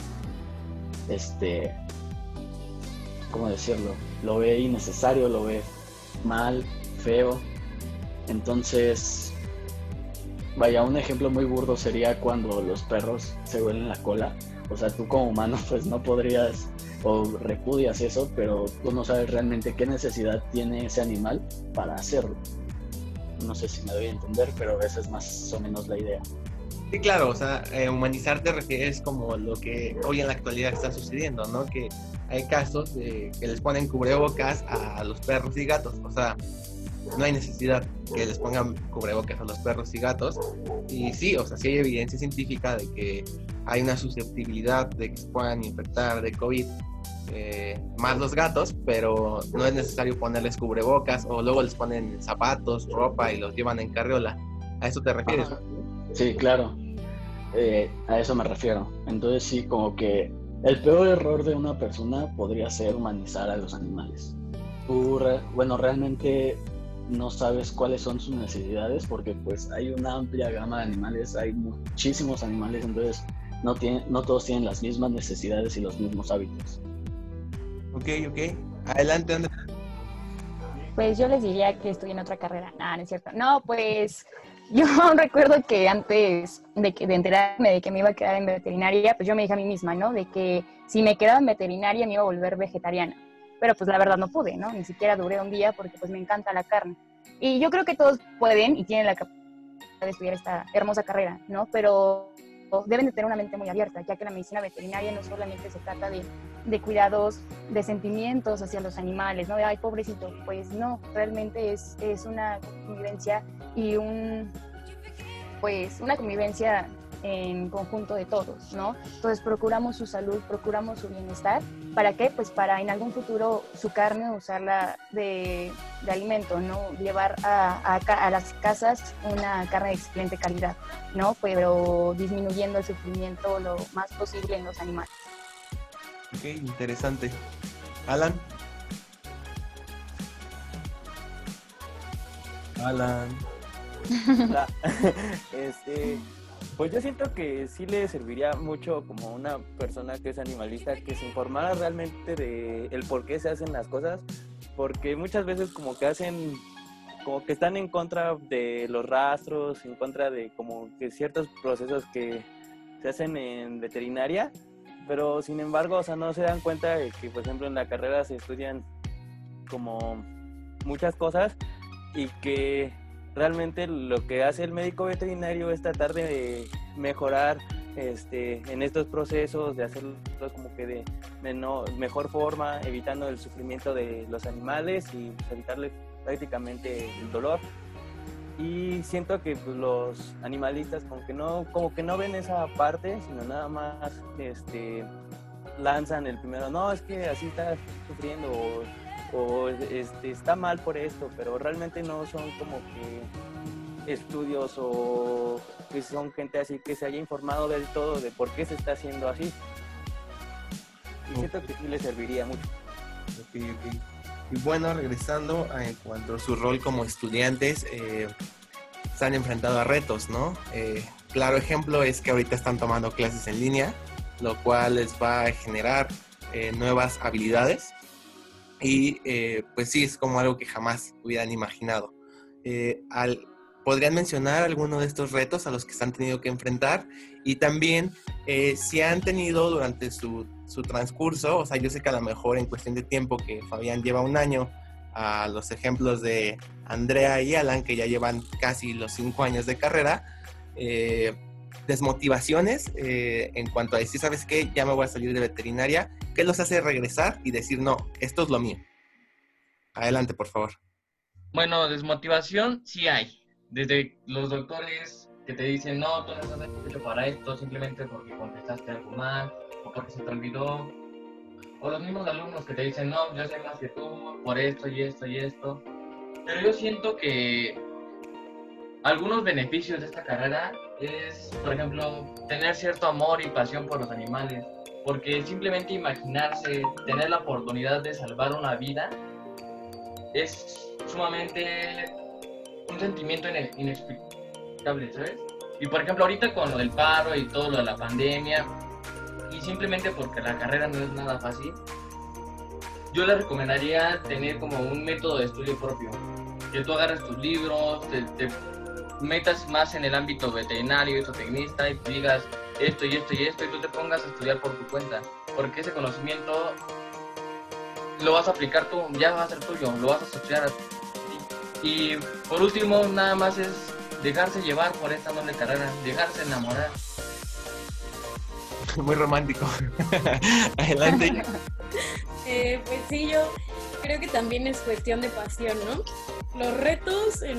este, ¿cómo decirlo? Lo ve innecesario, lo ve mal, feo. Entonces, vaya, un ejemplo muy burdo sería cuando los perros se huelen la cola o sea, tú como humano pues no podrías o repudias eso, pero tú no sabes realmente qué necesidad tiene ese animal para hacerlo. No sé si me doy a entender, pero esa es más o menos la idea. Sí, claro, o sea, eh, humanizar te refieres como lo que hoy en la actualidad está sucediendo, ¿no? Que hay casos de que les ponen cubrebocas a los perros y gatos, o sea, no hay necesidad que les pongan cubrebocas a los perros y gatos. Y sí, o sea, sí hay evidencia científica de que hay una susceptibilidad de que se puedan infectar de COVID eh, más los gatos, pero no es necesario ponerles cubrebocas o luego les ponen zapatos, ropa y los llevan en carriola. ¿A eso te refieres? Sí, claro. Eh, a eso me refiero. Entonces sí, como que el peor error de una persona podría ser humanizar a los animales. bueno, realmente no sabes cuáles son sus necesidades porque pues hay una amplia gama de animales, hay muchísimos animales, entonces no, tiene, no todos tienen las mismas necesidades y los mismos hábitos. Ok, ok. Adelante, Andrea. Pues yo les diría que estoy en otra carrera. No, no es cierto. No, pues yo recuerdo que antes de, que, de enterarme de que me iba a quedar en veterinaria, pues yo me dije a mí misma, ¿no? De que si me quedaba en veterinaria me iba a volver vegetariana pero pues la verdad no pude, ¿no? Ni siquiera duré un día porque pues me encanta la carne. Y yo creo que todos pueden y tienen la capacidad de estudiar esta hermosa carrera, ¿no? Pero deben de tener una mente muy abierta, ya que la medicina veterinaria no solamente se trata de, de cuidados, de sentimientos hacia los animales, ¿no? De, ay, pobrecito, pues no, realmente es, es una convivencia y un, pues, una convivencia en conjunto de todos, ¿no? Entonces procuramos su salud, procuramos su bienestar. ¿Para qué? Pues para en algún futuro su carne usarla de, de alimento, ¿no? Llevar a, a, las casas una carne de excelente calidad, ¿no? Pero disminuyendo el sufrimiento lo más posible en los animales. Ok, interesante. Alan. Alan. este, pues yo siento que sí le serviría mucho como una persona que es animalista que se informara realmente de el por qué se hacen las cosas, porque muchas veces como que hacen como que están en contra de los rastros, en contra de como que ciertos procesos que se hacen en veterinaria, pero sin embargo, o sea, no se dan cuenta de que, por ejemplo, en la carrera se estudian como muchas cosas y que realmente lo que hace el médico veterinario es tratar de mejorar este, en estos procesos, de hacerlo como que de, mejor forma, evitando el sufrimiento de los animales y pues, evitarle prácticamente el dolor. Y siento que pues, los animalistas como que no, como que no ven esa parte, sino nada más este, lanzan el primero, no, es que así está sufriendo o o este, está mal por esto, pero realmente no son como que estudios o que son gente así que se haya informado del todo de por qué se está haciendo así. Y siento que sí le serviría mucho. Y bueno, regresando en cuanto a su rol como estudiantes, eh, se han enfrentado a retos, ¿no? Eh, claro ejemplo es que ahorita están tomando clases en línea, lo cual les va a generar eh, nuevas habilidades y eh, pues sí, es como algo que jamás hubieran imaginado. Eh, al ¿podrían mencionar alguno de estos retos a los que se han tenido que enfrentar? Y también, eh, si han tenido durante su, su, transcurso, o sea, yo sé que a lo mejor en cuestión de tiempo que Fabián lleva un año, a los ejemplos de Andrea y Alan, que ya llevan casi los cinco años de carrera, eh, desmotivaciones eh, en cuanto a decir, ¿sabes qué? Ya me voy a salir de veterinaria. ¿Qué los hace regresar y decir, no, esto es lo mío? Adelante, por favor. Bueno, desmotivación sí hay. Desde los doctores que te dicen, no, tú no estás hecho para esto simplemente porque contestaste algo mal o porque se te olvidó. O los mismos alumnos que te dicen, no, yo sé más que tú por esto y esto y esto. Pero yo siento que algunos beneficios de esta carrera es, por ejemplo, tener cierto amor y pasión por los animales. Porque simplemente imaginarse, tener la oportunidad de salvar una vida, es sumamente un sentimiento inexplicable, ¿sabes? Y por ejemplo, ahorita con lo del paro y todo lo de la pandemia, y simplemente porque la carrera no es nada fácil, yo le recomendaría tener como un método de estudio propio. Que tú agarres tus libros, te metas más en el ámbito veterinario, tecnista y digas esto y esto y esto y tú te pongas a estudiar por tu cuenta, porque ese conocimiento lo vas a aplicar tú, ya va a ser tuyo, lo vas a estudiar. Y por último, nada más es dejarse llevar por esta noble carrera, dejarse enamorar. Muy romántico. Adelante. eh, pues sí, yo creo que también es cuestión de pasión, ¿no? Los retos en,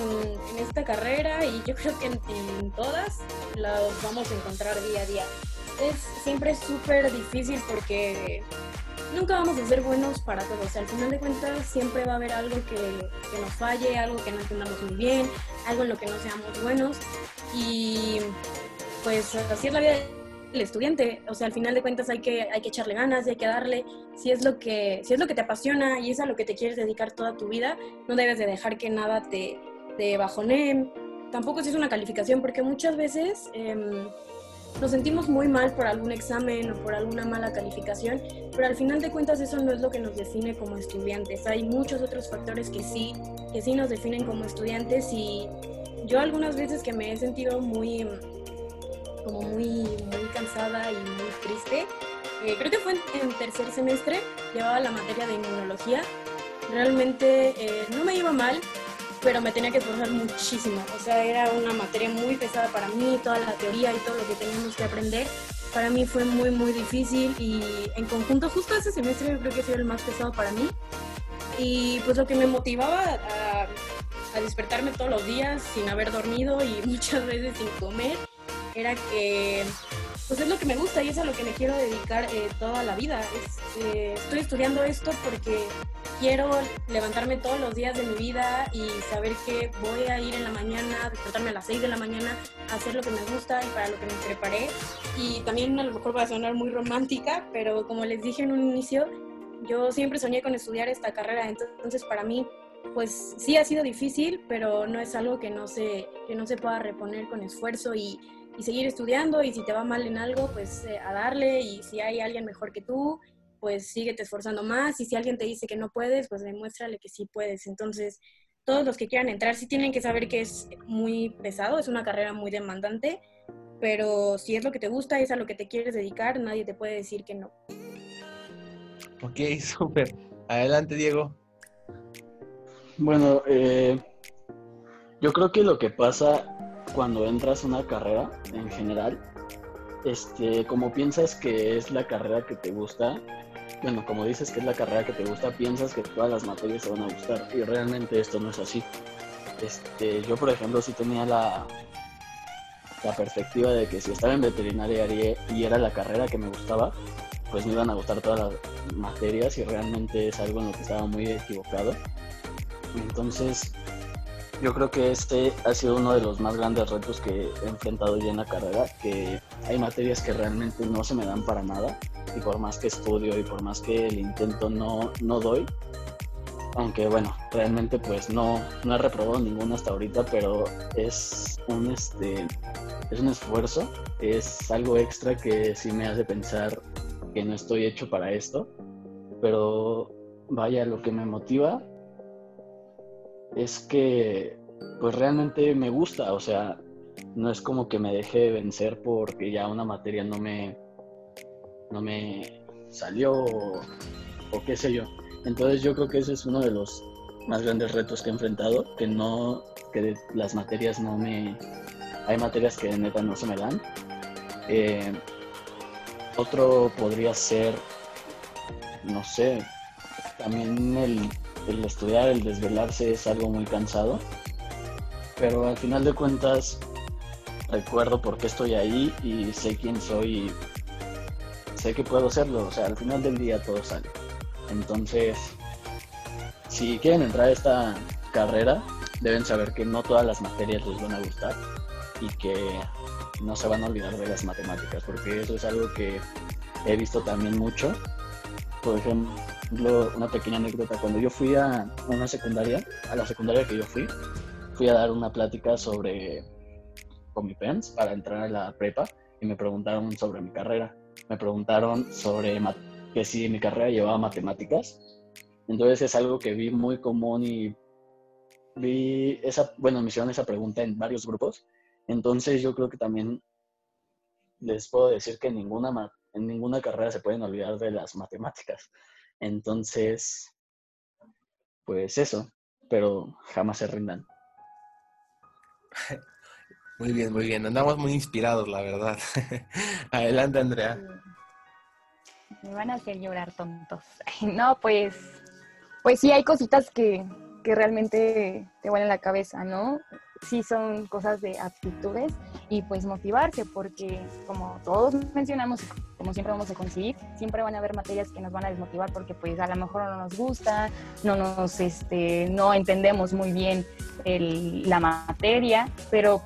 esta carrera y yo creo que en, todas los vamos a encontrar día a día. Es siempre súper difícil porque nunca vamos a ser buenos para todos. al final de cuentas siempre va a haber algo que, que nos falle, algo que no entendamos muy bien, algo en lo que no seamos buenos. Y pues así es la vida el estudiante, o sea, al final de cuentas hay que, hay que echarle ganas y hay que darle, si es, lo que, si es lo que te apasiona y es a lo que te quieres dedicar toda tu vida, no debes de dejar que nada te, te bajonee, tampoco si es una calificación, porque muchas veces em, nos sentimos muy mal por algún examen o por alguna mala calificación, pero al final de cuentas eso no es lo que nos define como estudiantes, hay muchos otros factores que sí, que sí nos definen como estudiantes y yo algunas veces que me he sentido muy como muy, muy cansada y muy triste. Eh, creo que fue en, tercer semestre, llevaba la materia de inmunología. Realmente eh, no me iba mal, pero me tenía que esforzar muchísimo. O sea, era una materia muy pesada para mí, toda la teoría y todo lo que teníamos que aprender. Para mí fue muy, muy difícil y en conjunto, justo ese semestre yo creo que sido el más pesado para mí. Y pues lo que me motivaba a, a despertarme todos los días sin haber dormido y muchas veces sin comer era que pues es lo que me gusta y es a lo que me quiero dedicar eh, toda la vida. Eh, estoy estudiando esto porque quiero levantarme todos los días de mi vida y saber que voy a ir en la mañana, despertarme a las 6 de la mañana, hacer lo que me gusta y para lo que me preparé. Y también a lo mejor va a sonar muy romántica, pero como les dije en un inicio, yo siempre soñé con estudiar esta carrera, entonces para mí pues sí ha sido difícil, pero no es algo que no se, que no se pueda reponer con esfuerzo y y seguir estudiando y si te va mal en algo, pues eh, a darle y si hay alguien mejor que tú, pues síguete esforzando más y si alguien te dice que no puedes, pues demuéstrale que sí puedes. Entonces, todos los que quieran entrar sí tienen que saber que es muy pesado, es una carrera muy demandante, pero si es lo que te gusta, es a lo que te quieres dedicar, nadie te puede decir que no. Ok, súper. Adelante, Diego. Bueno, eh, yo creo que lo que pasa cuando entras a una carrera en general, este, como piensas que es la carrera que te gusta, bueno, como dices que es la carrera que te gusta, piensas que todas las materias te van a gustar y realmente esto no es así. Este, yo, por ejemplo, sí tenía la, la perspectiva de que si estaba en veterinaria y era la carrera que me gustaba, pues me iban a gustar todas las materias y realmente es algo en lo que estaba muy equivocado. Entonces, yo creo que este ha sido uno de los más grandes retos que he enfrentado ya en la carrera, que hay materias que realmente no se me dan para nada y por más que estudio y por más que el intento no, no doy, aunque bueno, realmente pues no, no he reprobado ninguna hasta ahorita, pero es un, este, es un esfuerzo, es algo extra que sí me hace pensar que no estoy hecho para esto, pero vaya, lo que me motiva es que pues realmente me gusta, o sea, no es como que me deje vencer porque ya una materia no me, no me salió o, qué sé yo. Entonces yo creo que ese es uno de los más grandes retos que he enfrentado, que no, que de- las materias no me, hay materias que neta no se me dan. Eh, otro podría ser, no sé, también el, el estudiar, el desvelarse es algo muy cansado, pero al final de cuentas recuerdo por qué estoy ahí y sé quién soy y sé que puedo hacerlo, o sea, al final del día todo sale. Entonces, si quieren entrar a esta carrera, deben saber que no todas las materias les van a gustar y que no se van a olvidar de las matemáticas, porque eso es algo que he visto también mucho. Por ejemplo, una pequeña anécdota, cuando yo fui a una secundaria, a la secundaria que yo fui, fui a dar una plática sobre Comipens para entrar a la prepa y me preguntaron sobre mi carrera. Me preguntaron sobre que si mi carrera llevaba matemáticas. Entonces es algo que vi muy común y vi esa, bueno, me hicieron esa pregunta en varios grupos. Entonces yo creo que también les puedo decir que ninguna, en ninguna carrera se pueden olvidar de las matemáticas. Entonces, pues eso, pero jamás se rindan. Muy bien, muy bien. Andamos muy inspirados, la verdad. Adelante, Andrea. Me van a hacer llorar tontos. No, pues, pues sí hay cositas que, que realmente te vuelan la cabeza, ¿no? Sí son cosas de aptitudes y pues motivarse porque como todos mencionamos, como siempre vamos a conseguir, siempre van a haber materias que nos van a desmotivar porque pues a lo mejor no nos gusta, no nos, este, no entendemos muy bien el- la materia, pero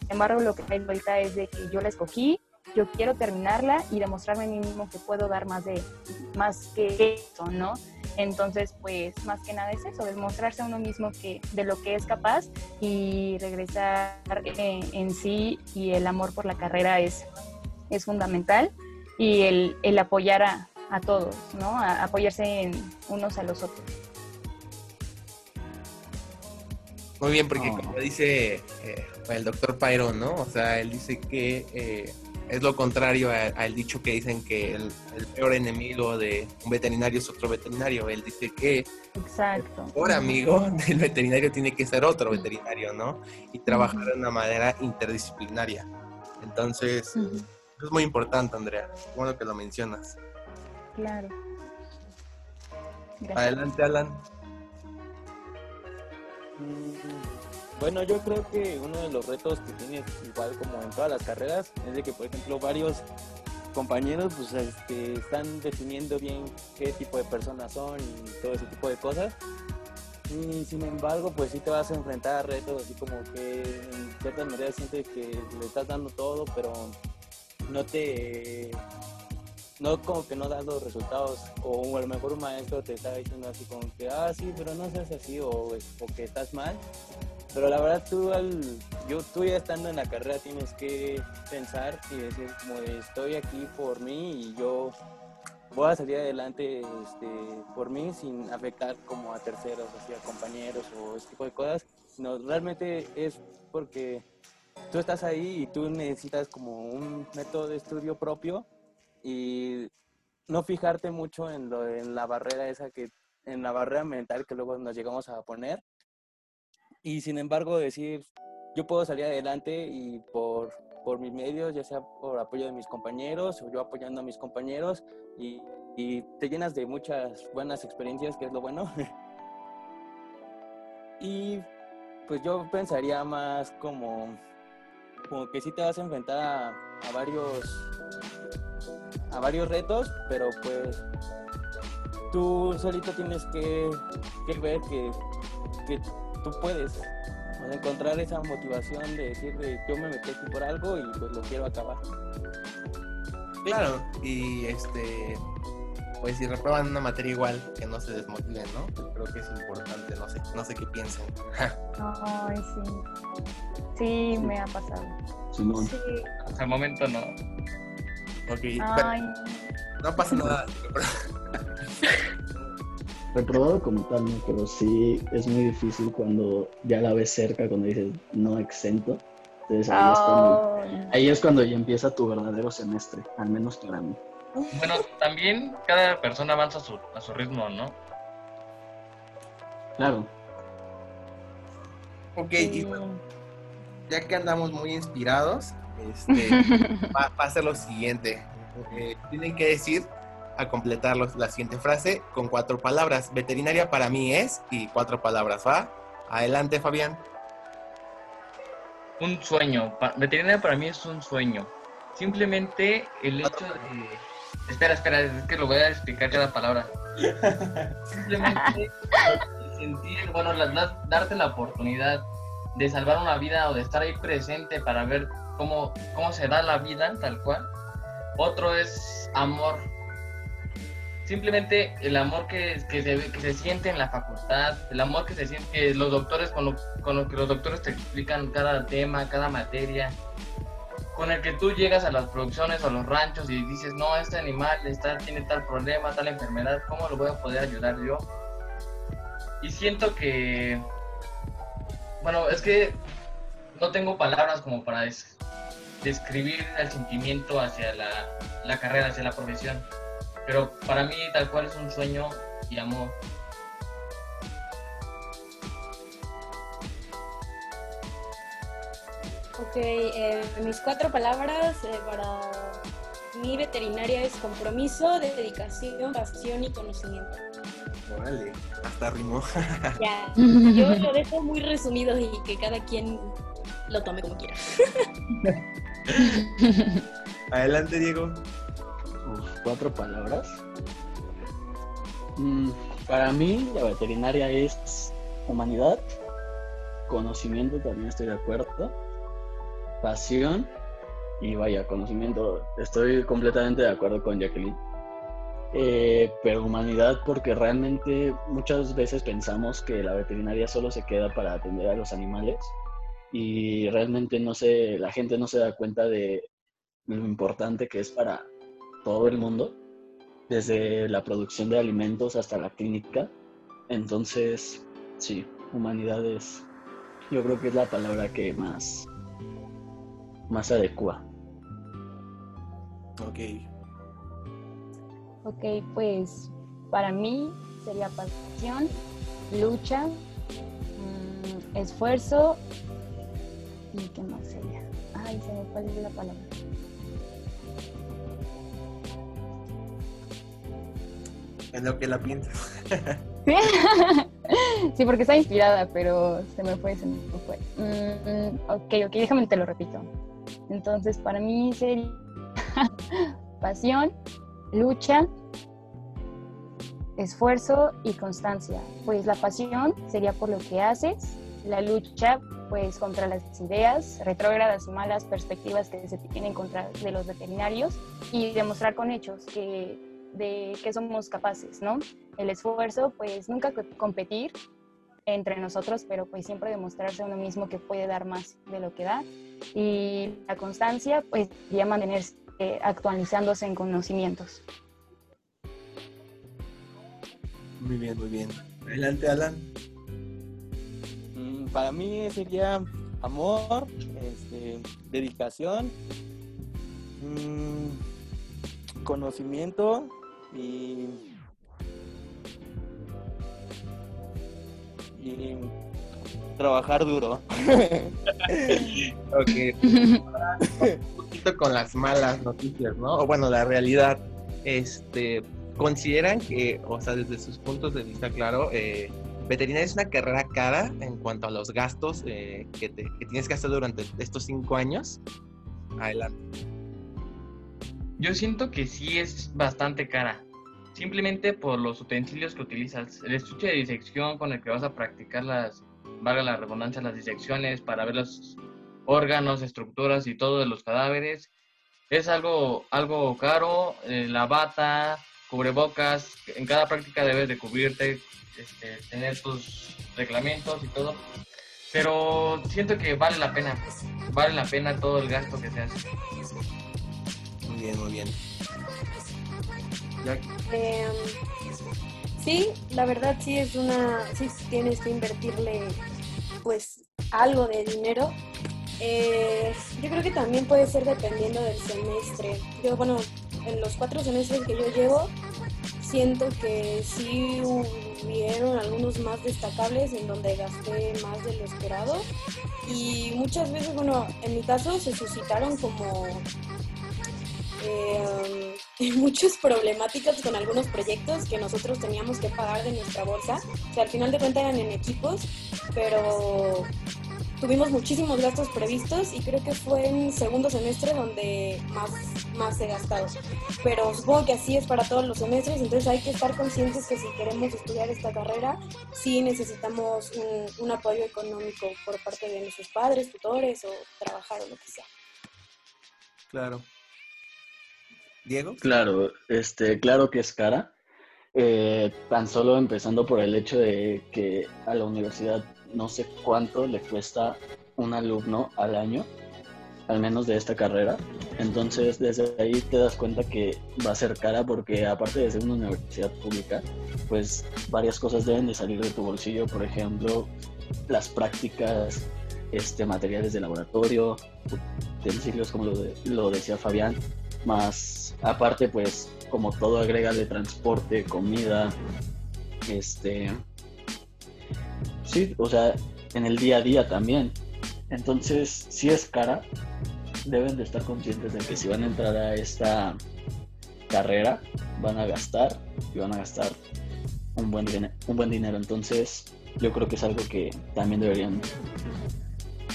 sin embargo lo que hay ahorita es de que yo la escogí, yo quiero terminarla y demostrarme a mí mismo que puedo dar más de más que eso, ¿no? Entonces, pues más que nada es eso, demostrarse a uno mismo que de lo que es capaz y regresar eh, en sí y el amor por la carrera es, es fundamental y el, el apoyar a, a todos, ¿no? A- apoyarse en unos a los otros. Muy bien, porque Oh. como dice eh, el doctor Pyro, ¿no? O sea, él dice que eh, es lo contrario al dicho que dicen que el, el peor enemigo de un veterinario es otro veterinario. Él dice que Exacto. el peor amigo del veterinario tiene que ser otro veterinario, ¿no? Y trabajar de una manera interdisciplinaria. Entonces, Ujú, es muy importante, Andrea. Bueno que lo mencionas. Claro. Gracias. Adelante, Alan. Bueno, yo creo que uno de los retos que tienes, igual como en todas las carreras, es de que, por ejemplo, varios compañeros pues este, están definiendo bien qué tipo de personas son y todo ese tipo de cosas. Y sin embargo, pues sí te vas a enfrentar a retos así como que en ciertas maneras sientes que le estás dando todo, pero no te no como que no das los resultados o a lo mejor un maestro te está diciendo así como que ah sí pero no seas así o, o que estás mal pero la verdad tú al yo tú ya estando en la carrera tienes que pensar y decir como de, estoy aquí por mí y yo voy a salir adelante este, por mí sin afectar como a terceros así a compañeros o ese tipo de cosas no realmente es porque tú estás ahí y tú necesitas como un método de estudio propio y no fijarte mucho en, lo, en la barrera esa que, en la barrera mental que luego nos llegamos a poner. Y sin embargo decir, yo puedo salir adelante y por, por mis medios, ya sea por apoyo de mis compañeros o yo apoyando a mis compañeros y, y te llenas de muchas buenas experiencias, que es lo bueno. y pues yo pensaría más como, como que sí te vas a enfrentar a, varios a varios retos, pero pues tú solito tienes que, ver que, que tú puedes encontrar esa motivación de decir de yo me metí aquí por algo y pues lo quiero acabar. Claro, y este, pues si reprueban una materia igual, que no se desmotiven, ¿no? Yo creo que es importante, no sé, no sé qué piensen. Ay, sí. Sí, me ha pasado. Simón. Sí. Hasta el momento no. ok, Ay, no pasa nada. reprobado como tal, ¿no? Pero sí es muy difícil cuando ya la ves cerca, cuando dices no exento. Entonces ahí, es cuando, ahí es cuando ya empieza tu verdadero semestre, al menos para mí. Bueno, también cada persona avanza a su, a su ritmo, ¿no? Claro. Ok, sí. y bueno, ya que andamos muy inspirados, este, va, va a ser lo siguiente. Eh, tienen que decir, a completar los- la siguiente frase, con cuatro palabras. Veterinaria para mí es, y cuatro palabras, ¿va? Adelante, Fabián. Un sueño. Pa- veterinaria para mí es un sueño. Simplemente el hecho de... Espera, espera, es que lo voy a explicar cada palabra. Simplemente sentir, bueno, la- la- darte la oportunidad de salvar una vida o de estar ahí presente para ver cómo, cómo se da la vida tal cual. Otro es amor. Simplemente el amor que, que, se, que se siente en la facultad, el amor que se siente que los doctores, con lo, con lo que los doctores te explican cada tema, cada materia, con el que tú llegas a las producciones o a los ranchos y dices, no, este animal está, tiene tal problema, tal enfermedad, ¿cómo lo voy a poder ayudar yo? Y siento que, bueno, es que no tengo palabras como para des- describir el sentimiento hacia la, la carrera, hacia la profesión. Pero para mí tal cual es un sueño y amor. Ok, eh, mis cuatro palabras eh, para mi veterinaria es compromiso, dedicación, pasión y conocimiento. Órale, hasta rimó. Ya, yo lo dejo muy resumido y que cada quien lo tome como quiera. Adelante, Diego. Uf, cuatro palabras. Mm, para mí, la veterinaria es humanidad, conocimiento, también estoy de acuerdo, pasión y vaya, conocimiento. Estoy completamente de acuerdo con Jacqueline. Eh, pero humanidad porque realmente muchas veces pensamos que la veterinaria solo se queda para atender a los animales y realmente no se, la gente no se da cuenta de lo importante que es para todo el mundo, desde la producción de alimentos hasta la clínica. Entonces, sí, humanidad es, yo creo que es la palabra que más, más adecua. Ok. Ok, pues para mí sería pasión, lucha, mm, esfuerzo y qué más sería. Ay, se me fue la palabra. En lo que la piensas. sí, porque está inspirada, pero se me fue, se me fue. Mm, ok, ok, déjame te lo repito. Entonces, para mí sería pasión, lucha, esfuerzo y constancia. Pues la pasión sería por lo que haces, la lucha pues contra las ideas retrógradas y malas perspectivas que se tienen contra de los veterinarios y demostrar con hechos que de que somos capaces, ¿no? El esfuerzo pues nunca co- competir entre nosotros, pero pues siempre demostrarse a uno mismo que puede dar más de lo que da y la constancia pues ya mantenerse eh, actualizándose en conocimientos. Muy bien, muy bien. Adelante, Alan. Mm, Para mí sería amor, este, dedicación, mm, conocimiento y, y trabajar duro. Ok. un poquito con las malas noticias, ¿no? O bueno, la realidad. Este, consideran que, o sea, desde sus puntos de vista, claro, eh, veterinaria es una carrera cara en cuanto a los gastos eh, que, te- que tienes que hacer durante estos cinco años. Adelante. Yo siento que sí es bastante cara. Simplemente por los utensilios que utilizas. El estuche de disección con el que vas a practicar las, valga la redundancia, las disecciones para ver los órganos, estructuras y todo de los cadáveres. Es algo, algo caro. eh, la bata, cubrebocas. En cada práctica debes de cubrirte, este, tener tus reglamentos y todo. Pero siento que vale la pena. Vale la pena todo el gasto que se hace. Muy bien, muy bien. Eh, Sí, la verdad sí es una, sí tienes que invertirle pues algo de dinero. Eh, yo creo que también puede ser dependiendo del semestre. Yo, bueno, en los cuatro semestres que yo llevo, siento que sí hubieron algunos más destacables en donde gasté más de lo esperado. Y muchas veces, bueno, en mi caso se suscitaron como eh, muchas problemáticas con algunos proyectos que nosotros teníamos que pagar de nuestra bolsa. Sea, al final de cuentas eran en equipos, pero tuvimos muchísimos gastos previstos y creo que fue en segundo semestre donde más, más he gastado. Pero supongo que así es para todos los semestres, entonces hay que estar conscientes que si queremos estudiar esta carrera, sí necesitamos un, un apoyo económico por parte de nuestros padres, tutores o trabajar o lo que sea. Claro. Diego. Claro, este, claro que es cara. Eh, tan solo empezando por el hecho de que a la universidad no sé cuánto le cuesta un alumno al año, al menos de esta carrera. Entonces, desde ahí te das cuenta que va a ser cara porque aparte de ser una universidad pública, pues varias cosas deben de salir de tu bolsillo, por ejemplo, las prácticas, este, materiales de laboratorio, utensilios como lo, lo decía Fabián, más aparte pues como todo agrega de transporte, comida, este, sí, o sea, en el día a día también. Entonces, si es cara, deben de estar conscientes de que si van a entrar a esta carrera, van a gastar y van a gastar un buen, un buen dinero. Entonces, yo creo que es algo que también deberían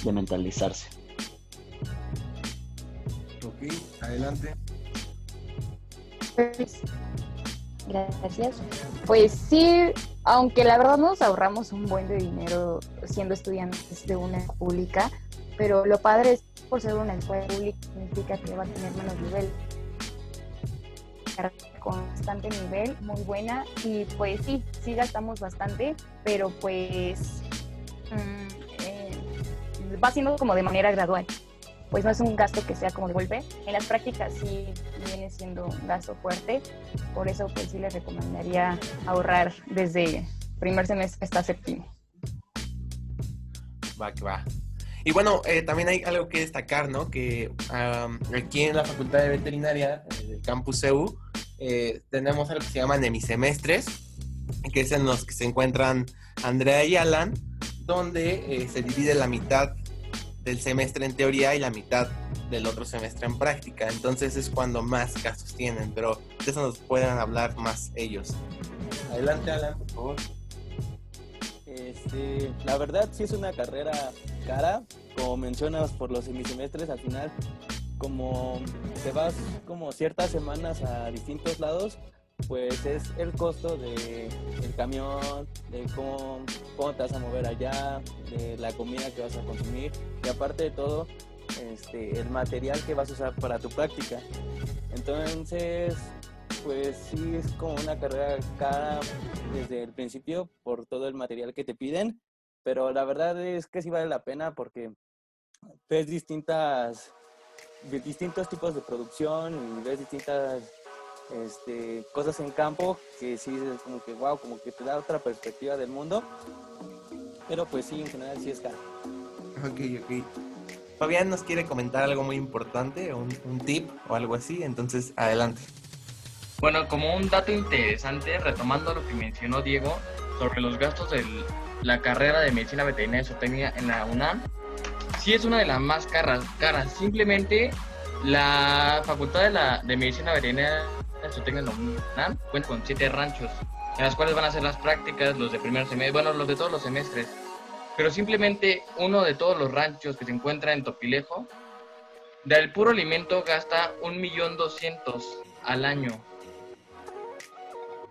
de mentalizarse. Adelante. Gracias. Pues sí, aunque la verdad nos ahorramos un buen de dinero siendo estudiantes de una pública, pero lo padre es por ser una escuela pública significa que va a tener menos nivel constante nivel, muy buena y pues sí, sí gastamos bastante, pero pues mm, eh, va siendo como de manera gradual pues no es un gasto que sea como de golpe. En las prácticas sí viene siendo un gasto fuerte, por eso pues sí les recomendaría ahorrar desde primer semestre hasta séptimo. Va, que va. Y bueno, eh, también hay algo que destacar, ¿no? Que aquí en la Facultad de Veterinaria eh, del Campus EU eh, tenemos algo que se llaman hemisemestres, que es en los que se encuentran Andrea y Alan, donde se divide la mitad del semestre en teoría y la mitad del otro semestre en práctica. Entonces es cuando más casos tienen, pero de eso nos pueden hablar más ellos. Adelante, Alan, por favor. Este, la verdad sí es una carrera cara, como mencionas por los semisemestres al final, como te vas como ciertas semanas a distintos lados, pues es el costo de el camión, de cómo, cómo, te vas a mover allá, de la comida que vas a consumir y aparte de todo, este, el material que vas a usar para tu práctica. Entonces, pues sí es como una carrera cara desde el principio por todo el material que te piden, pero la verdad es que sí vale la pena porque ves distintas, distintos tipos de producción y ves distintas este, cosas en campo que sí es como que wow, como que te da otra perspectiva del mundo. Pero pues sí, en general sí es caro. Ok, ok. Fabián nos quiere comentar algo muy importante, un, un tip o algo así, entonces adelante. Bueno, como un dato interesante, retomando lo que mencionó Diego sobre los gastos de la carrera de medicina veterinaria y zootecnia en la UNAM, sí es una de las más caras. caras. Simplemente la Facultad de, la, de Medicina Veterinaria cuenta con siete ranchos, en las cuales van a hacer las prácticas, los de primer semestre, bueno, los de todos los semestres. Pero simplemente uno de todos los ranchos que se encuentra en Topilejo, del puro alimento gasta un millón doscientos al año.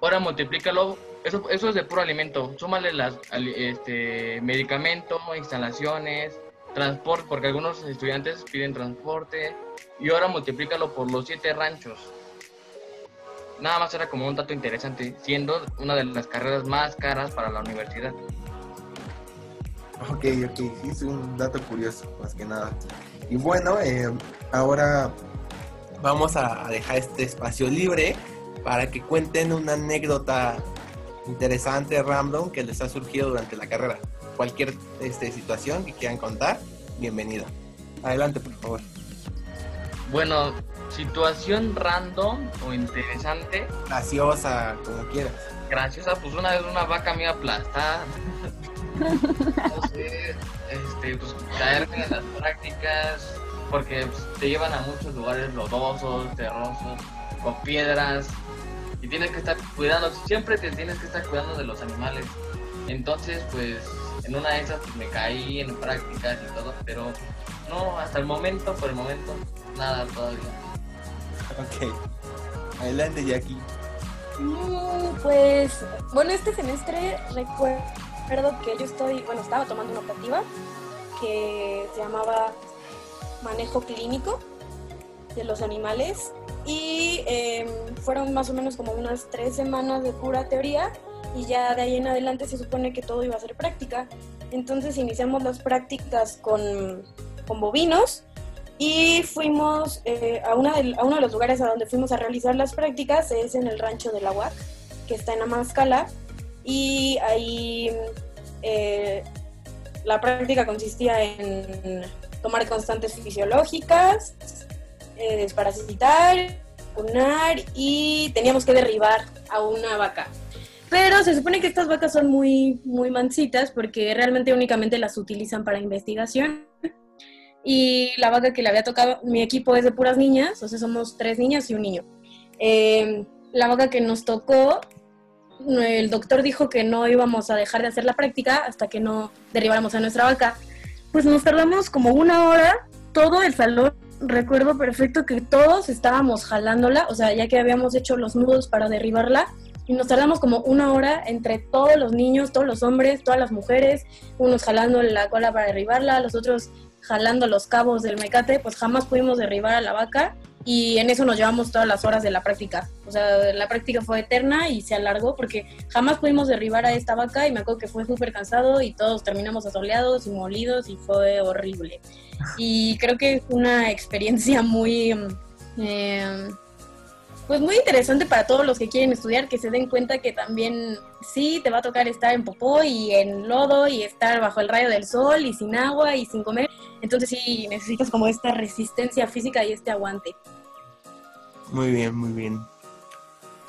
Ahora multiplícalo, eso, eso es de puro alimento, súmale las este, medicamento, instalaciones, transporte, porque algunos estudiantes piden transporte, y ahora multiplícalo por los siete ranchos nada más era como un dato interesante, siendo una de las carreras más caras para la universidad. Ok, ok, sí, es un dato curioso, más que nada. Y bueno, eh, ahora vamos a dejar este espacio libre para que cuenten una anécdota interesante, random, que les ha surgido durante la carrera. Cualquier este, situación que quieran contar, bienvenido. Adelante, por favor. Bueno, situación random o interesante. Graciosa, como quieras. Graciosa, pues una vez una vaca me iba a aplastar. no sé, este, pues caerme en las prácticas, porque pues, te llevan a muchos lugares lodosos, terrosos, con piedras, y tienes que estar cuidando, siempre te tienes que estar cuidando de los animales. Entonces, pues, en una de esas pues, me caí en prácticas y todo, pero no, hasta el momento, por el momento, nada todavía. Ok. Adelante, Jackie. Mm, Pues, bueno, este semestre recuerdo que yo estoy, bueno, estaba tomando una optativa que se llamaba Manejo Clínico de los Animales y em, fueron más o menos como unas tres semanas de pura teoría y ya de ahí en adelante se supone que todo iba a ser práctica. Entonces iniciamos las prácticas con, con bovinos y fuimos eh, a, una del- a uno de los lugares a donde fuimos a realizar las prácticas, es en el rancho de la UAC, que está en Amazcala, y ahí eh, la práctica consistía en tomar constantes fisiológicas, eh, desparasitar, vacunar y teníamos que derribar a una vaca. Pero se supone que estas vacas son muy, muy mansitas porque realmente únicamente las utilizan para investigación y la vaca que le había tocado, mi equipo es de puras niñas, o sea, somos tres niñas y un niño. Eh, la vaca que nos tocó, el doctor dijo que no íbamos a dejar de hacer la práctica hasta que no derribáramos a nuestra vaca. Pues nos tardamos como una hora, todo el salón, recuerdo perfecto que todos estábamos jalándola, o sea, ya que habíamos hecho los nudos para derribarla, y nos tardamos como una hora entre todos los niños, todos los hombres, todas las mujeres, unos jalando la cola para derribarla, los otros jalando los cabos del mecate, pues jamás pudimos derribar a la vaca y en eso nos llevamos todas las horas de la práctica. O sea, la práctica fue eterna y se alargó porque jamás pudimos derribar a esta vaca y me acuerdo que fue súper cansado y todos terminamos asoleados y molidos y fue horrible. Y creo que fue una experiencia muy... mm, eh, pues muy interesante para todos los que quieren estudiar, que se den cuenta que también sí te va a tocar estar en popó y en lodo y estar bajo el rayo del sol y sin agua y sin comer. Entonces sí necesitas como esta resistencia física y este aguante. Muy bien, muy bien.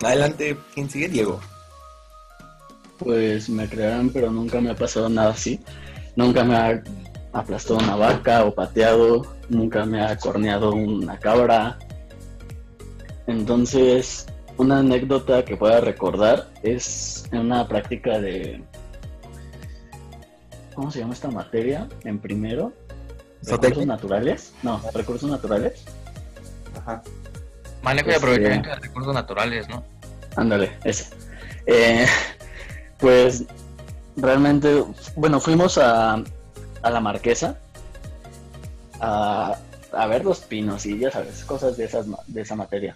Adelante, ¿quién sigue? Diego. Pues me creerán, pero nunca me ha pasado nada así. Nunca me ha aplastado una vaca o pateado, nunca me ha corneado una cabra. Entonces, una anécdota que pueda recordar es en una práctica de... ¿Cómo se llama esta materia? En primero. ¿Recursos naturales? No, recursos naturales. Ajá. Manejo y Este- aprovechamiento de recursos naturales, ¿no? Ándale, ese. Eh, pues realmente, bueno, fuimos a, a la marquesa a, a ver los pinos y ya sabes, cosas de, esas, ma- de esa materia.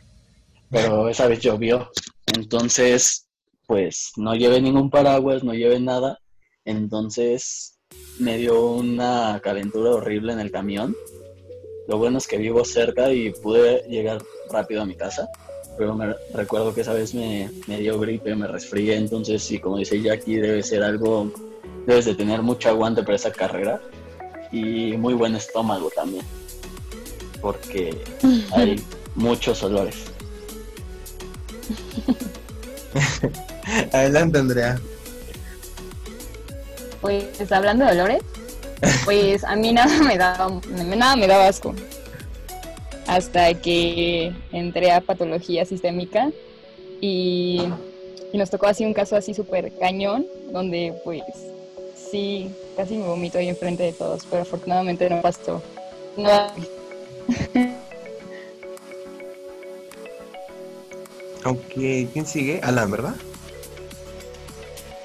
Pero esa vez llovió, entonces, pues no llevé ningún paraguas, no llevé nada. Entonces me dio una calentura horrible en el camión. Lo bueno es que vivo cerca y pude llegar rápido a mi casa pero me recuerdo que esa vez me, me dio gripe, me resfrié, entonces sí, como dice Jackie, debe ser algo, debes de tener mucho aguante para esa carrera y muy buen estómago también, porque hay muchos olores. Adelante, Andrea. Pues hablando de olores, pues a mí nada me daba, nada me daba asco. Hasta que entré a patología sistémica y, y nos tocó así un caso así súper cañón, donde pues sí, casi me vomito ahí enfrente de todos, pero afortunadamente no pasó nada. Ok, ¿quién sigue? Alan, ¿verdad?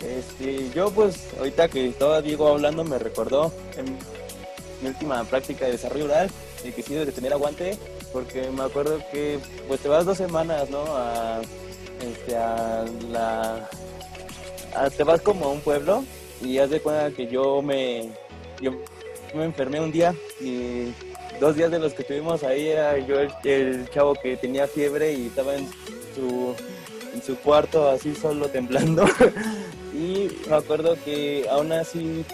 Este, yo pues ahorita que estaba Diego hablando me recordó en mi última práctica de desarrollo oral de que sí debes de tener aguante porque me acuerdo que pues te vas dos semanas, ¿no? A, este, a la... te vas como a un pueblo y haz de cuenta que yo me... Yo me enfermé un día y dos días de los que estuvimos ahí era yo el, el chavo que tenía fiebre y estaba en en su cuarto así solo temblando. y me acuerdo que aún así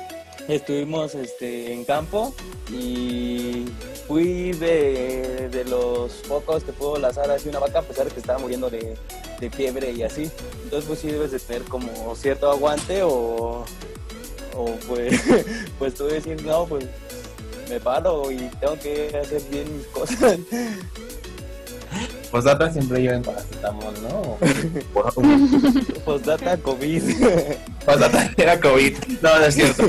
estuvimos este, en campo y fui de, de los pocos que pudo lazar así una vaca a pesar de que estaba muriendo de, de fiebre y así. Entonces pues sí debes de tener como cierto aguante o, o pues, pues tú decir, no, pues me paro y tengo que hacer bien mis cosas. Postdata siempre llevan paracetamol, ¿no? Postdata COVID. Postdata era COVID. No, no es cierto.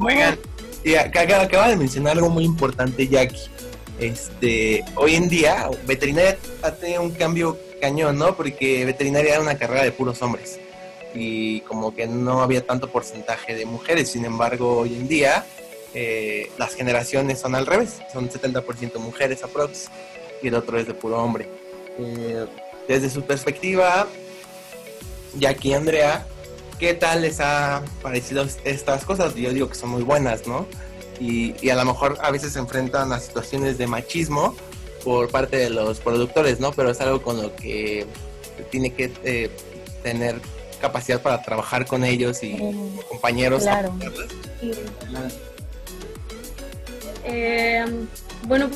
Oigan, y acaba de mencionar algo muy importante, Jackie. Este, hoy en día, veterinaria ha tenido un cambio cañón, ¿no? Porque veterinaria era una carrera de puros hombres. Y como que no había tanto porcentaje de mujeres. Sin embargo, hoy en día, eh, las generaciones son al revés. Son 70% mujeres aprox y el otro es de puro hombre. Eh, desde su perspectiva, Jackie y Andrea, ¿qué tal les ha parecido estas cosas? Yo digo que son muy buenas, ¿no? Y, y, a lo mejor a veces se enfrentan a situaciones de machismo por parte de los productores, ¿no? Pero es algo con lo que tiene que eh, tener capacidad para trabajar con ellos y compañeros. claro. Sí. Eh, bueno,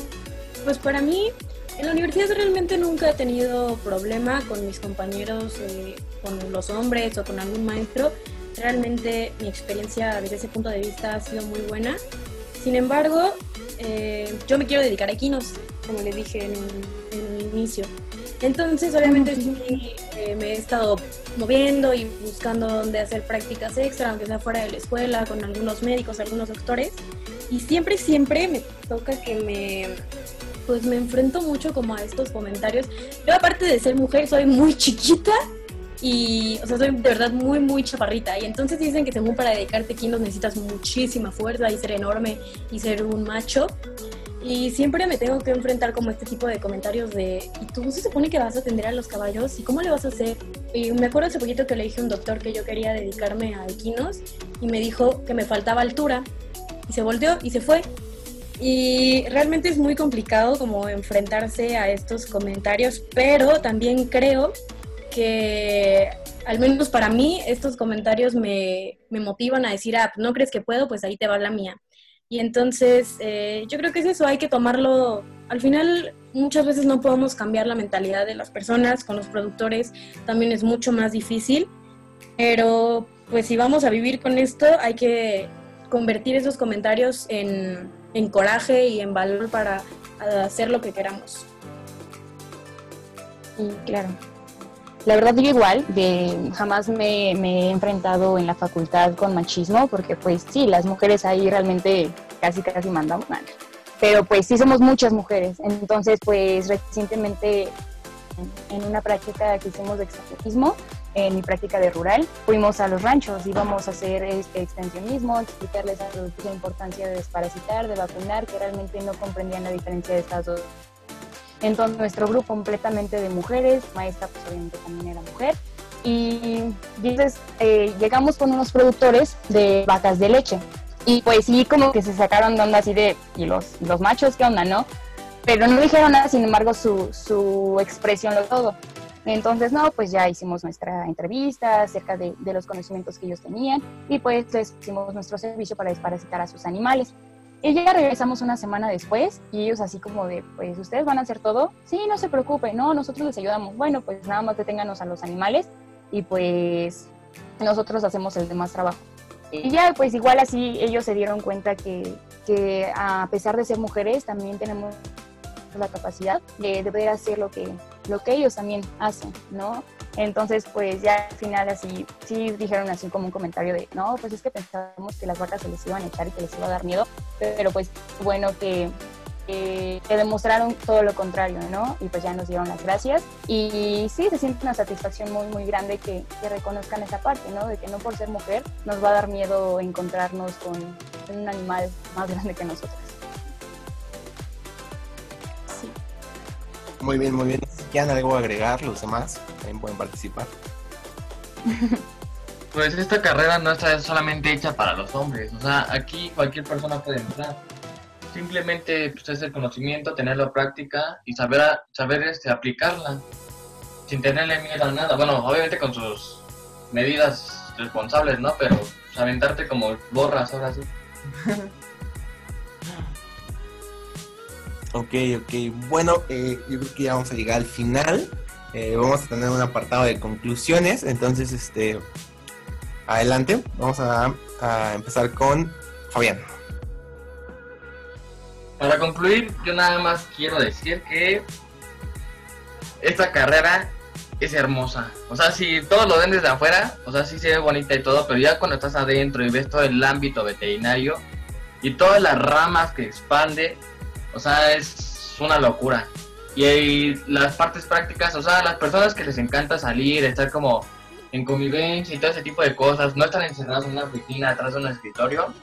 pues para mí, en la universidad realmente nunca he tenido problema con mis compañeros, eh, con los hombres o con algún maestro. Realmente mi experiencia desde ese punto de vista ha sido muy buena. Sin embargo, eh, yo me quiero dedicar a equinos, como les dije en, en el inicio. Entonces, obviamente, sí, eh, me he estado moviendo y buscando dónde hacer prácticas extra, aunque sea fuera de la escuela, con algunos médicos, algunos doctores. Y siempre, siempre me toca que me, pues me enfrento mucho como a estos comentarios. Yo aparte de ser mujer, soy muy chiquita y, o sea, soy de verdad muy, muy chaparrita. Y entonces dicen que según para dedicarte a equinos necesitas muchísima fuerza y ser enorme y ser un macho. Y siempre me tengo que enfrentar como este tipo de comentarios de, ¿y tú se supone que vas a atender a los caballos? ¿Y cómo le vas a hacer? Y me acuerdo hace poquito que le dije a un doctor que yo quería dedicarme a equinos y me dijo que me faltaba altura. Y se volteó y se fue. Y realmente es muy complicado como enfrentarse a estos comentarios, pero también creo que al menos para mí estos comentarios me, me motivan a decir, ah, no crees que puedo, pues ahí te va la mía. Y entonces eh, yo creo que es eso, hay que tomarlo, al final muchas veces no podemos cambiar la mentalidad de las personas, con los productores también es mucho más difícil, pero pues si vamos a vivir con esto hay que convertir esos comentarios en, en coraje y en valor para hacer lo que queramos. Sí, claro. La verdad yo igual, de, jamás me, he enfrentado en la facultad con machismo, porque pues sí, las mujeres ahí realmente casi casi mandamos nada. Pero pues sí somos muchas mujeres. Entonces pues recientemente en una práctica que hicimos de extensionismo, en mi práctica de rural, fuimos a los ranchos, íbamos a hacer este extensionismo, explicarles a los la importancia de desparasitar, de vacunar, que realmente no comprendían la diferencia de estas dos entonces nuestro grupo completamente de mujeres, maestra pues obviamente también era mujer, y entonces eh, llegamos con unos productores de vacas de leche. Y pues sí, como que se sacaron de onda así de, ¿y los, los machos qué onda, no? Pero no dijeron nada, sin embargo su, su expresión lo todo. Entonces, no, pues ya hicimos nuestra entrevista acerca de, de los conocimientos que ellos tenían y pues les hicimos nuestro servicio para desparasitar a sus animales. Y ya regresamos una semana después y ellos así como de, pues ustedes van a hacer todo, sí, no se preocupen, no, nosotros les ayudamos, bueno, pues nada más deténganos a los animales y pues nosotros hacemos el demás trabajo. Y ya pues igual así ellos se dieron cuenta que, que a pesar de ser mujeres también tenemos la capacidad de, de poder hacer lo que, lo que ellos también hacen, ¿no? Entonces, pues ya al final así, sí dijeron así como un comentario de, no, pues es que pensábamos que las vacas se les iban a echar y que les iba a dar miedo, pero pues bueno que, que, demostraron todo lo contrario, ¿no? Y pues ya nos dieron las gracias. Y sí, se siente una satisfacción muy, muy grande que, que reconozcan esa parte, ¿no? De que no por ser mujer nos va a dar miedo encontrarnos con un animal más grande que nosotros. Muy bien, muy bien. Si quieren algo agregar, los demás también pueden participar. Pues esta carrera no está solamente hecha para los hombres, o sea, aquí cualquier persona puede entrar. Simplemente pues, es el conocimiento, tener la práctica y saber, saber este, aplicarla. sin tenerle miedo a nada. Bueno, obviamente con sus medidas responsables, ¿no? Pero pues, aventarte como borras ahora sí. Ok, ok. Bueno, eh, yo creo que ya vamos a llegar al final. Eh, vamos a tener un apartado de conclusiones. Entonces, este, adelante. Vamos a, a empezar con Fabián. Para concluir, yo nada más quiero decir que esta carrera es hermosa. O sea, si todo lo ven desde afuera, o sea, sí se ve bonita y todo, pero ya cuando estás adentro y ves todo el ámbito veterinario y todas las ramas que expande, o sea, es una locura. Y, ahí las partes prácticas, o sea, las personas que les encanta salir, estar como en convivencia y todo ese tipo de cosas, no estar encerrados en una oficina atrás de un escritorio.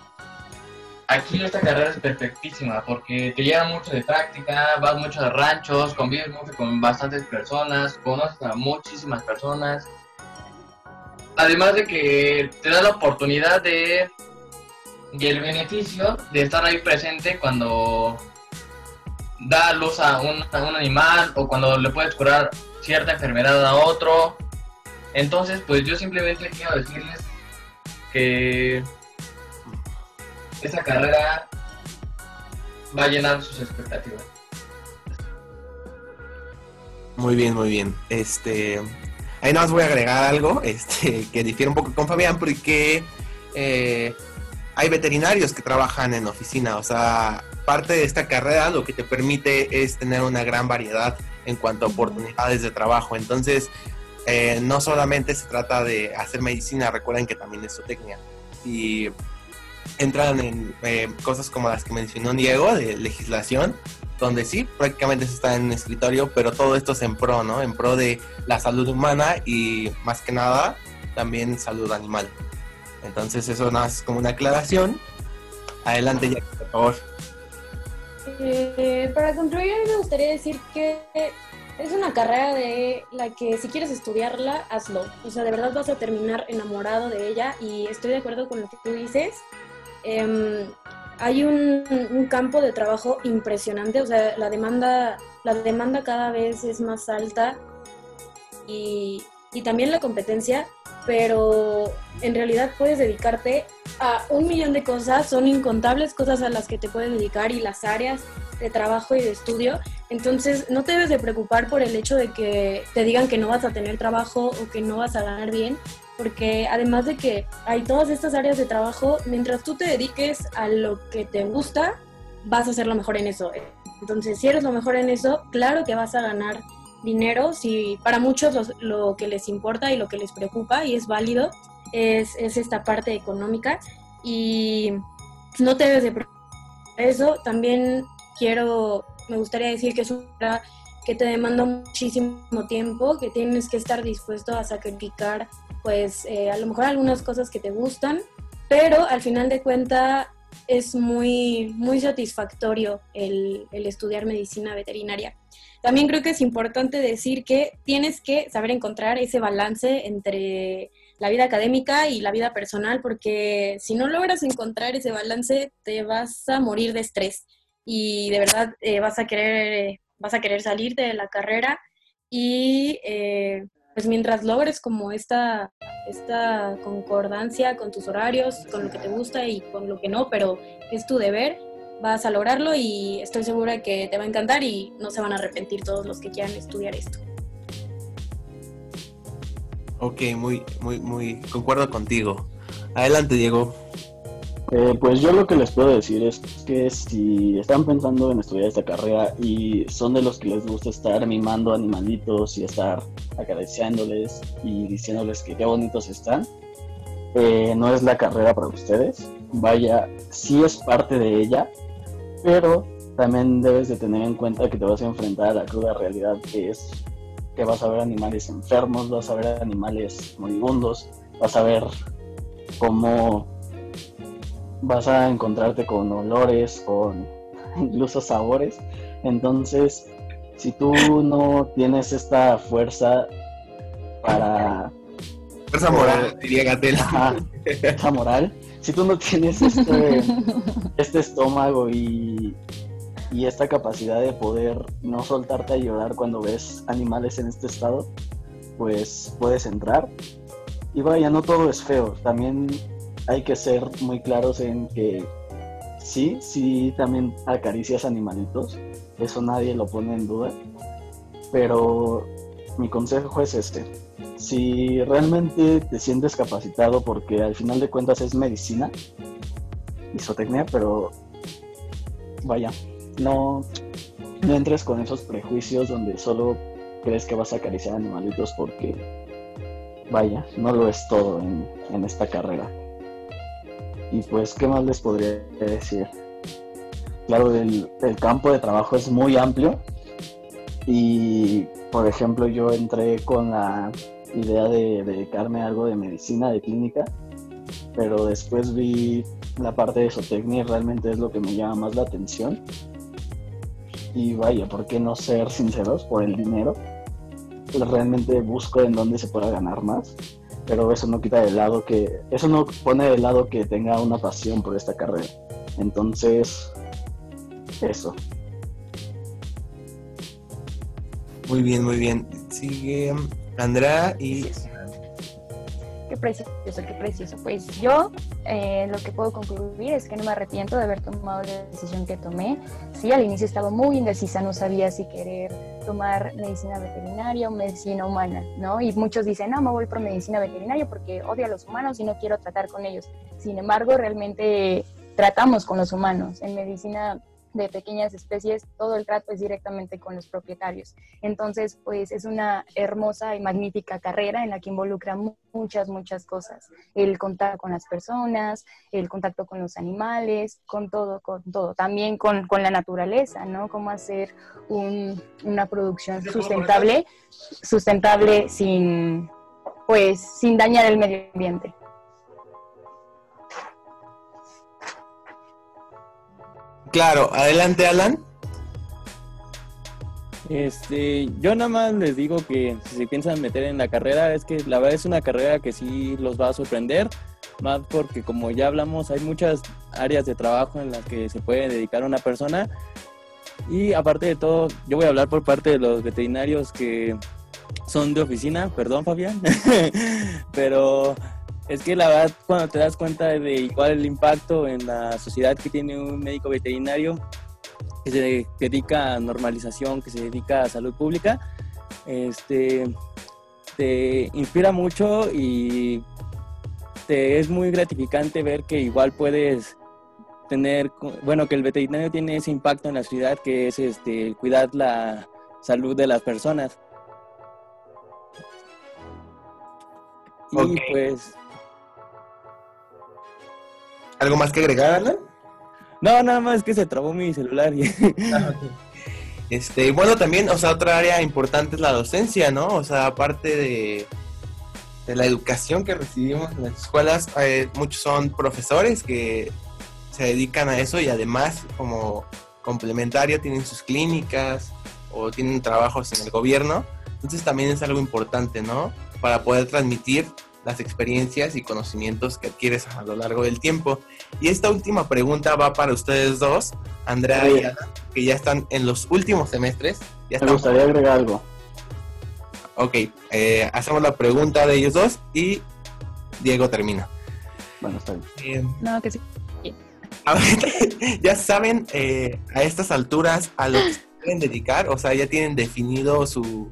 Aquí esta carrera es perfectísima porque te lleva mucho de práctica, vas mucho de ranchos, convives mucho con bastantes personas, conoces a muchísimas personas. Además de que te da la oportunidad de y el beneficio de estar ahí presente cuando da luz a un, a un animal o cuando le puedes curar cierta enfermedad a otro. Entonces, pues yo simplemente quiero decirles que esa carrera va a llenar sus expectativas. Muy bien, muy bien. Este, ahí nada más voy a agregar algo, este, que difiere un poco con Fabián, porque eh, hay veterinarios que trabajan en oficina, o sea, parte de esta carrera lo que te permite es tener una gran variedad en cuanto a oportunidades de trabajo. Entonces, eh, no solamente se trata de hacer medicina, recuerden que también es zootecnia. Y entran en eh, cosas como las que mencionó Diego, de legislación, donde sí, prácticamente se está en un escritorio, pero todo esto es en pro, ¿no? En pro de la salud humana y más que nada también salud animal. Entonces eso nada más es como una aclaración. Adelante, ya, por favor. Eh, para concluir, me gustaría decir que es una carrera de la que si quieres estudiarla, hazlo. O sea, de verdad vas a terminar enamorado de ella y estoy de acuerdo con lo que tú dices. Em, hay un, un campo de trabajo impresionante, o sea, la demanda, la demanda cada vez es más alta y, y también la competencia, pero en realidad puedes dedicarte a un millón de cosas, son incontables cosas a las que te puedes dedicar y las áreas de trabajo y de estudio. Entonces no te debes de preocupar por el hecho de que te digan que no vas a tener trabajo o que no vas a ganar bien, porque además de que hay todas estas áreas de trabajo, mientras tú te dediques a lo que te gusta, vas a ser lo mejor en eso. Entonces, si eres lo mejor en eso, claro que vas a ganar dinero. Si para muchos lo que les importa y lo que les preocupa, y es válido, es, es esta parte económica. Y no te debes de eso. También quiero, me gustaría decir que es una que te demanda muchísimo tiempo, que tienes que estar dispuesto a sacrificar, pues eh, a lo mejor algunas cosas que te gustan, pero al final de cuenta es muy, muy satisfactorio el, el estudiar medicina veterinaria. También creo que es importante decir que tienes que saber encontrar ese balance entre la vida académica y la vida personal, porque si no logras encontrar ese balance, te vas a morir de estrés y de verdad eh, vas a querer vas a querer salirte de la carrera. Y eh, pues mientras logres como esta, esta concordancia con tus horarios, con lo que te gusta y con lo que no, pero es tu deber, vas a lograrlo y estoy segura de que te va a encantar y no se van a arrepentir todos los que quieran estudiar esto. Ok, muy, muy, muy, concuerdo contigo. Adelante, Diego. Eh, pues yo lo que les puedo decir es que si están pensando en estudiar esta carrera y son de los que les gusta estar mimando animalitos y estar acariciándoles y diciéndoles que qué bonitos están, eh, no es la carrera para ustedes. Vaya, sí es parte de ella, pero también debes de tener en cuenta que te vas a enfrentar a la cruda realidad que es que vas a ver animales enfermos, vas a ver animales moribundos, vas a ver cómo vas a encontrarte con olores, con incluso sabores. Entonces, si tú no tienes esta fuerza para Fuerza moral, diría Gatel. esa moral, si tú no tienes este, este estómago y y esta capacidad de poder no soltarte a llorar cuando ves animales en este estado, pues puedes entrar. Y vaya, no todo es feo, también hay que ser muy claros en que sí, sí, también acaricias animalitos, eso nadie lo pone en duda, pero mi consejo es este, si realmente te sientes capacitado, porque al final de cuentas es medicina, isotecnia, pero vaya, no, no entres con esos prejuicios donde solo crees que vas a acariciar animalitos porque, vaya, no lo es todo en, en esta carrera. Y pues, ¿qué más les podría decir? Claro, el, el campo de trabajo es muy amplio y, por ejemplo, yo entré con la idea de dedicarme a algo de medicina, de clínica, pero después vi la parte de zootecnia y realmente es lo que me llama más la atención. Y vaya, ¿por qué no ser sinceros por el dinero? Realmente busco en dónde se pueda ganar más, pero eso no quita de lado que, eso no pone de lado que tenga una pasión por esta carrera. Entonces, eso. Muy bien, muy bien. Sigue Andrea y... Qué precioso, qué precioso. Pues yo eh, lo que puedo concluir es que no me arrepiento de haber tomado la decisión que tomé. Sí, al inicio estaba muy indecisa, no sabía si querer tomar medicina veterinaria o medicina humana, ¿no? Y muchos dicen, no, me voy por medicina veterinaria porque odio a los humanos y no quiero tratar con ellos. Sin embargo, realmente tratamos con los humanos. En medicina de pequeñas especies, todo el trato es directamente con los propietarios. Entonces, pues es una hermosa y magnífica carrera en la que involucra muchas, muchas cosas. El contacto con las personas, el contacto con los animales, con todo, con todo. También con, con la naturaleza, ¿no? Cómo hacer un, una producción sustentable, sustentable sin, pues, sin dañar el medio ambiente. Claro, adelante Alan. Este, yo nada más les digo que si se piensan meter en la carrera, es que la verdad es una carrera que sí los va a sorprender, más porque como ya hablamos, hay muchas áreas de trabajo en las que se puede dedicar una persona. Y aparte de todo, yo voy a hablar por parte de los veterinarios que son de oficina, perdón Fabián, pero es que la verdad cuando te das cuenta de igual el impacto en la sociedad que tiene un médico veterinario que se dedica a normalización, que se dedica a salud pública, este, te inspira mucho y te es muy gratificante ver que igual puedes tener, bueno, que el veterinario tiene ese impacto en la sociedad que es este, cuidar la salud de las personas. Y pues ¿Algo más que agregar, Alan? No, nada más que se trabó mi celular. Ah, este, bueno, también, o sea, otra área importante es la docencia, ¿no? O sea, aparte de, de la educación que recibimos en las escuelas, eh, muchos son profesores que se dedican a eso y además como complementario tienen sus clínicas o tienen trabajos en el gobierno. Entonces también es algo importante, ¿no? Para poder transmitir las experiencias y conocimientos que adquieres a lo largo del tiempo. Y esta última pregunta va para ustedes dos, Andrea y Ana, que ya están en los últimos semestres. Ya Me gustaría agregar algo. Ok, eh, hacemos la pregunta de ellos dos y Diego termina. Bueno, está bien. Eh, no, que sí. ya saben eh, a estas alturas a lo que se quieren dedicar, o sea, ya tienen definido su,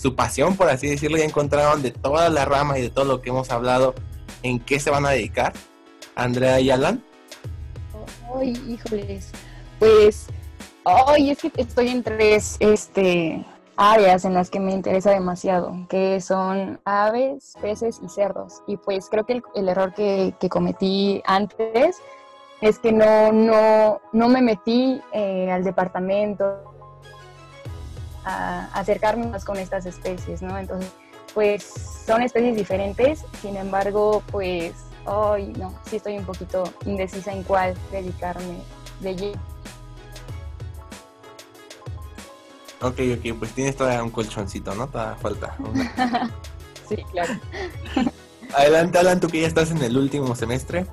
su pasión, por así decirlo, ya encontraron de toda la rama y de todo lo que hemos hablado en qué se van a dedicar, Andrea y Alan. Ay, híjoles, pues, ay, es que estoy en tres este, áreas en las que me interesa demasiado, que son aves, peces y cerdos. Y pues creo que el, error que, cometí antes es que no, no, no me metí eh, al departamento a acercarme más con estas especies, ¿no? Entonces, pues son especies diferentes, sin embargo, pues hoy no, sí estoy un poquito indecisa en cuál dedicarme de allí. Ok, ok, pues tienes todavía un colchoncito, ¿no? Todavía falta. sí, claro. Adelante, Alan, tú que ya estás en el último semestre.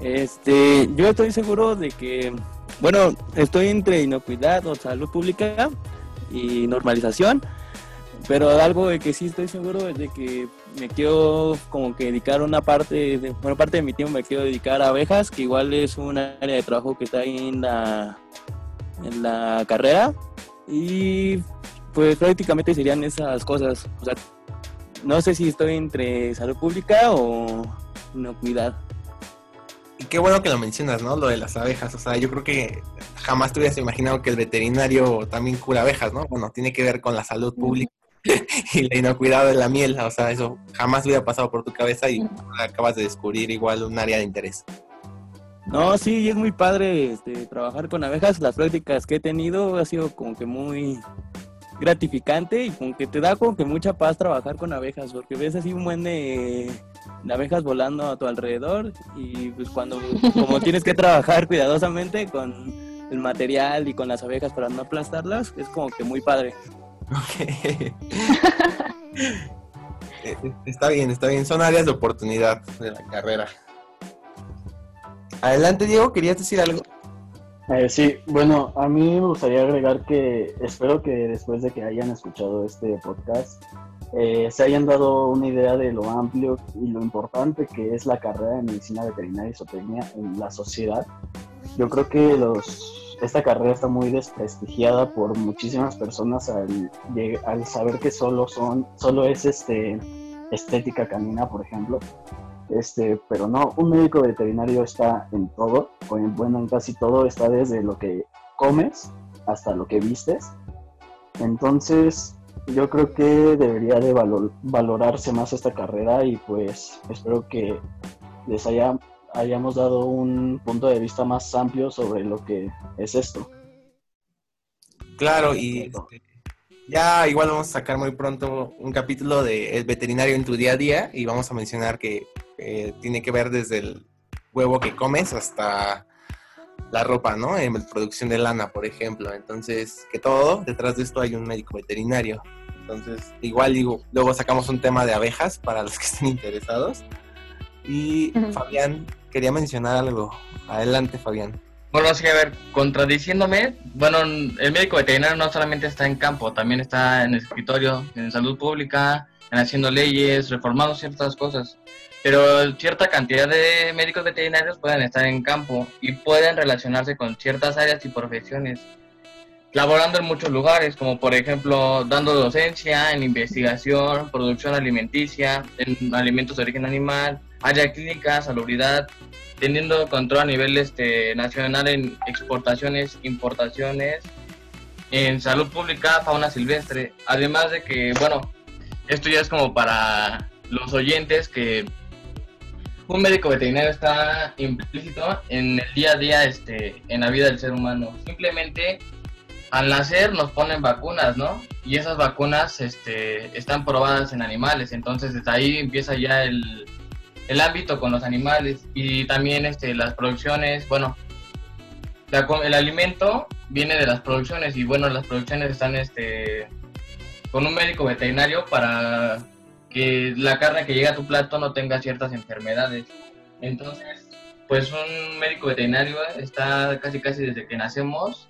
Este, yo estoy seguro de que bueno, estoy entre inocuidad o salud pública y normalización, pero algo de que sí estoy seguro es de que me quiero como que dedicar una parte, de, bueno, parte de mi tiempo me quiero dedicar a abejas, que igual es un área de trabajo que está ahí en la, en la carrera y pues prácticamente serían esas cosas. O sea, no sé si estoy entre salud pública o inocuidad. Y qué bueno que lo mencionas, ¿no? Lo de las abejas. O sea, yo creo que jamás te hubieras imaginado que el veterinario también cura abejas, ¿no? Bueno, tiene que ver con la salud pública y la inocuidad de la miel. O sea, eso jamás hubiera pasado por tu cabeza y acabas de descubrir igual un área de interés. No, sí, es muy padre este, trabajar con abejas. Las prácticas que he tenido ha sido como que muy gratificante y como que te da como que mucha paz trabajar con abejas, porque ves así un buen de, abejas volando a tu alrededor y pues cuando como tienes que trabajar cuidadosamente con el material y con las abejas para no aplastarlas, es como que muy padre. Eh, está bien, está bien. Son áreas de oportunidad de la carrera. Adelante, Diego, ¿querías decir algo? Eh, sí, bueno, a mí me gustaría agregar que espero que después de que hayan escuchado este podcast eh, se hayan dado una idea de lo amplio y lo importante que es la carrera de medicina veterinaria y zootecnia en la sociedad. Yo creo que los, esta carrera está muy desprestigiada por muchísimas personas al, al saber que solo son, solo es este estética canina, por ejemplo. Este, pero no, un médico veterinario está en todo, bueno, en casi todo, está desde lo que comes hasta lo que vistes. Entonces, yo creo que debería de valorarse más esta carrera y pues espero que les haya, hayamos dado un punto de vista más amplio sobre lo que es esto. Claro, y este, ya igual vamos a sacar muy pronto un capítulo de El veterinario en tu día a día y vamos a mencionar que eh, tiene que ver desde el huevo que comes hasta la ropa, ¿no? En producción de lana, por ejemplo. Entonces, que todo, detrás de esto hay un médico veterinario. Entonces, igual digo, luego sacamos un tema de abejas para los que estén interesados. Y Fabián, quería mencionar algo. Adelante, Fabián. Bueno, sí, a ver, contradiciéndome, bueno, el médico veterinario no solamente está en campo, también está en el escritorio, en salud pública, en haciendo leyes, reformando ciertas cosas pero cierta cantidad de médicos veterinarios pueden estar en campo y pueden relacionarse con ciertas áreas y profesiones, laborando en muchos lugares, como por ejemplo dando docencia en investigación, producción alimenticia, en alimentos de origen animal, área clínica, salubridad, teniendo control a nivel este, nacional en exportaciones, importaciones, en salud pública, fauna silvestre, además de que, bueno, esto ya es como para los oyentes que un médico veterinario está implícito en el día a día, este, en la vida del ser humano. Simplemente al nacer nos ponen vacunas, ¿no? Y esas vacunas este, están probadas en animales, entonces desde ahí empieza ya el, el ámbito con los animales y también este, las producciones, bueno, el alimento viene de las producciones y bueno, las producciones están este, con un médico veterinario para que la carne que llega a tu plato no tenga ciertas enfermedades. Entonces, pues un médico veterinario está casi casi desde que nacemos,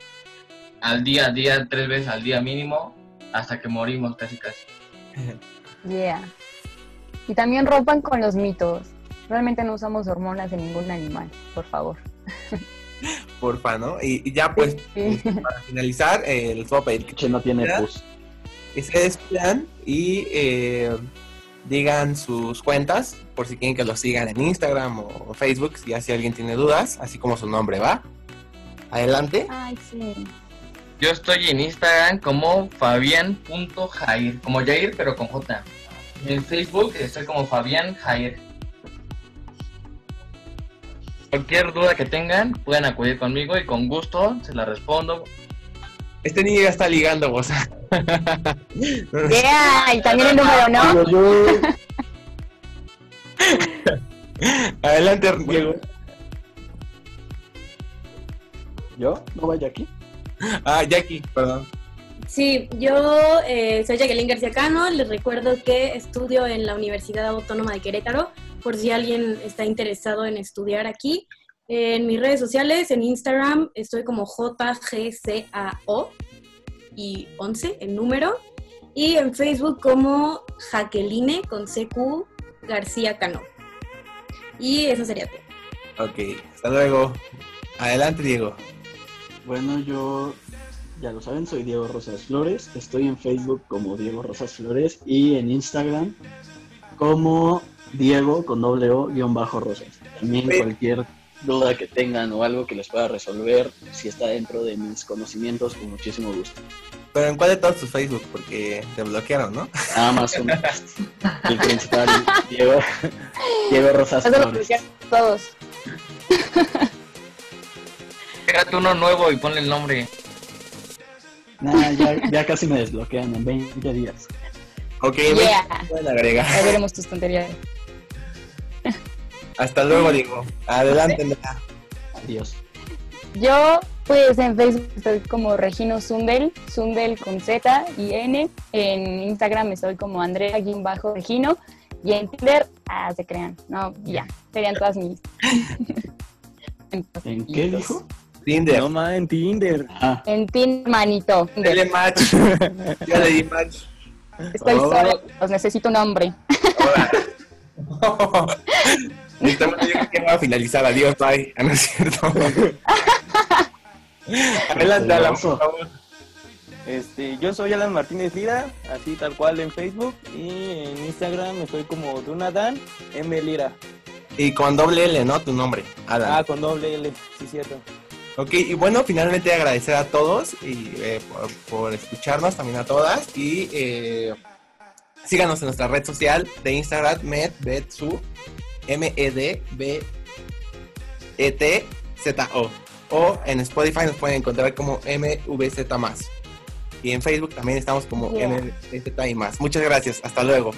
al día a día, tres veces al día mínimo, hasta que morimos casi casi. Yeah. Y también rompan con los mitos. Realmente no usamos hormonas de ningún animal, por favor. Porfa, ¿no? Y, ya pues, para finalizar, eh, les voy a pedir que no tiene pus. Que se despidan y eh, digan sus cuentas, por si quieren que los sigan en Instagram o Facebook, si así alguien tiene dudas, así como su nombre, ¿va? Adelante. Ay, sí. Yo estoy en Instagram como fabián.jair, como Jair, pero con J. En Facebook estoy como Fabián Jair. Cualquier duda que tengan, pueden acudir conmigo y con gusto se la respondo. Este niño ya está ligando, vos. Yeah, y también el número, ¿no? Adelante, Diego. ¿Yo? ¿No va Jackie? Ah, Jackie, perdón. Sí, yo eh, soy Jacqueline García Cano. Les recuerdo que estudio en la Universidad Autónoma de Querétaro, por si alguien está interesado en estudiar aquí. En mis redes sociales, en Instagram, estoy como JGCAO y 11, el número. Y en Facebook como Jaqueline con CQ García Cano. Y eso sería todo. Ok, hasta luego. Adelante, Diego. Bueno, yo, ya lo saben, soy Diego Rosas Flores. Estoy en Facebook como Diego Rosas Flores y en Instagram como Diego con doble O guion bajo Rosas. También cualquier duda que tengan o algo que les pueda resolver, si está dentro de mis conocimientos, con muchísimo gusto. Pero en cuál de todos tus Facebook, porque te bloquearon, ¿no? Amazon, el principal, Diego, Diego Rosas todos. Créate uno nuevo y ponle el nombre. Nah, ya, ya casi me desbloquean en 20 días. Ok, Yeah. pueden agregar. Ya veremos tus tonterías. Hasta luego, Diego. Adelante. Adiós. Yo, pues en Facebook estoy como Regino Sundel, Sundel con Z y N. En Instagram estoy como Andrea-Regino. Y en Tinder, ah, se crean. No, ya, serían todas mis. ¿En qué dijo? Tinder. No más en Tinder. Ah, En Tinder, manito. Dale match. Ya le di match. Estoy Oh. sola, os necesito un hombre. Ahora. Necesitamos yo creo que va a finalizar. Adiós, bye. Ah, no es cierto. Adelante, Alan, por favor. Este, yo soy Alan Martínez Lira, así tal cual en Facebook y en Instagram estoy como Dunadan M Lira. Y con doble L, ¿no? Tu nombre, Alan. Ah, con doble L, sí cierto. Ok, y bueno, finalmente agradecer a todos y eh, por, por escucharnos, también a todas. Y eh, síganos en nuestra red social de Instagram, medbetsu, M-E-D-B-E-T-Z-O. O en Spotify nos pueden encontrar como MVZ Y en Facebook también estamos como Yeah. MVZ y más. Muchas gracias, hasta luego.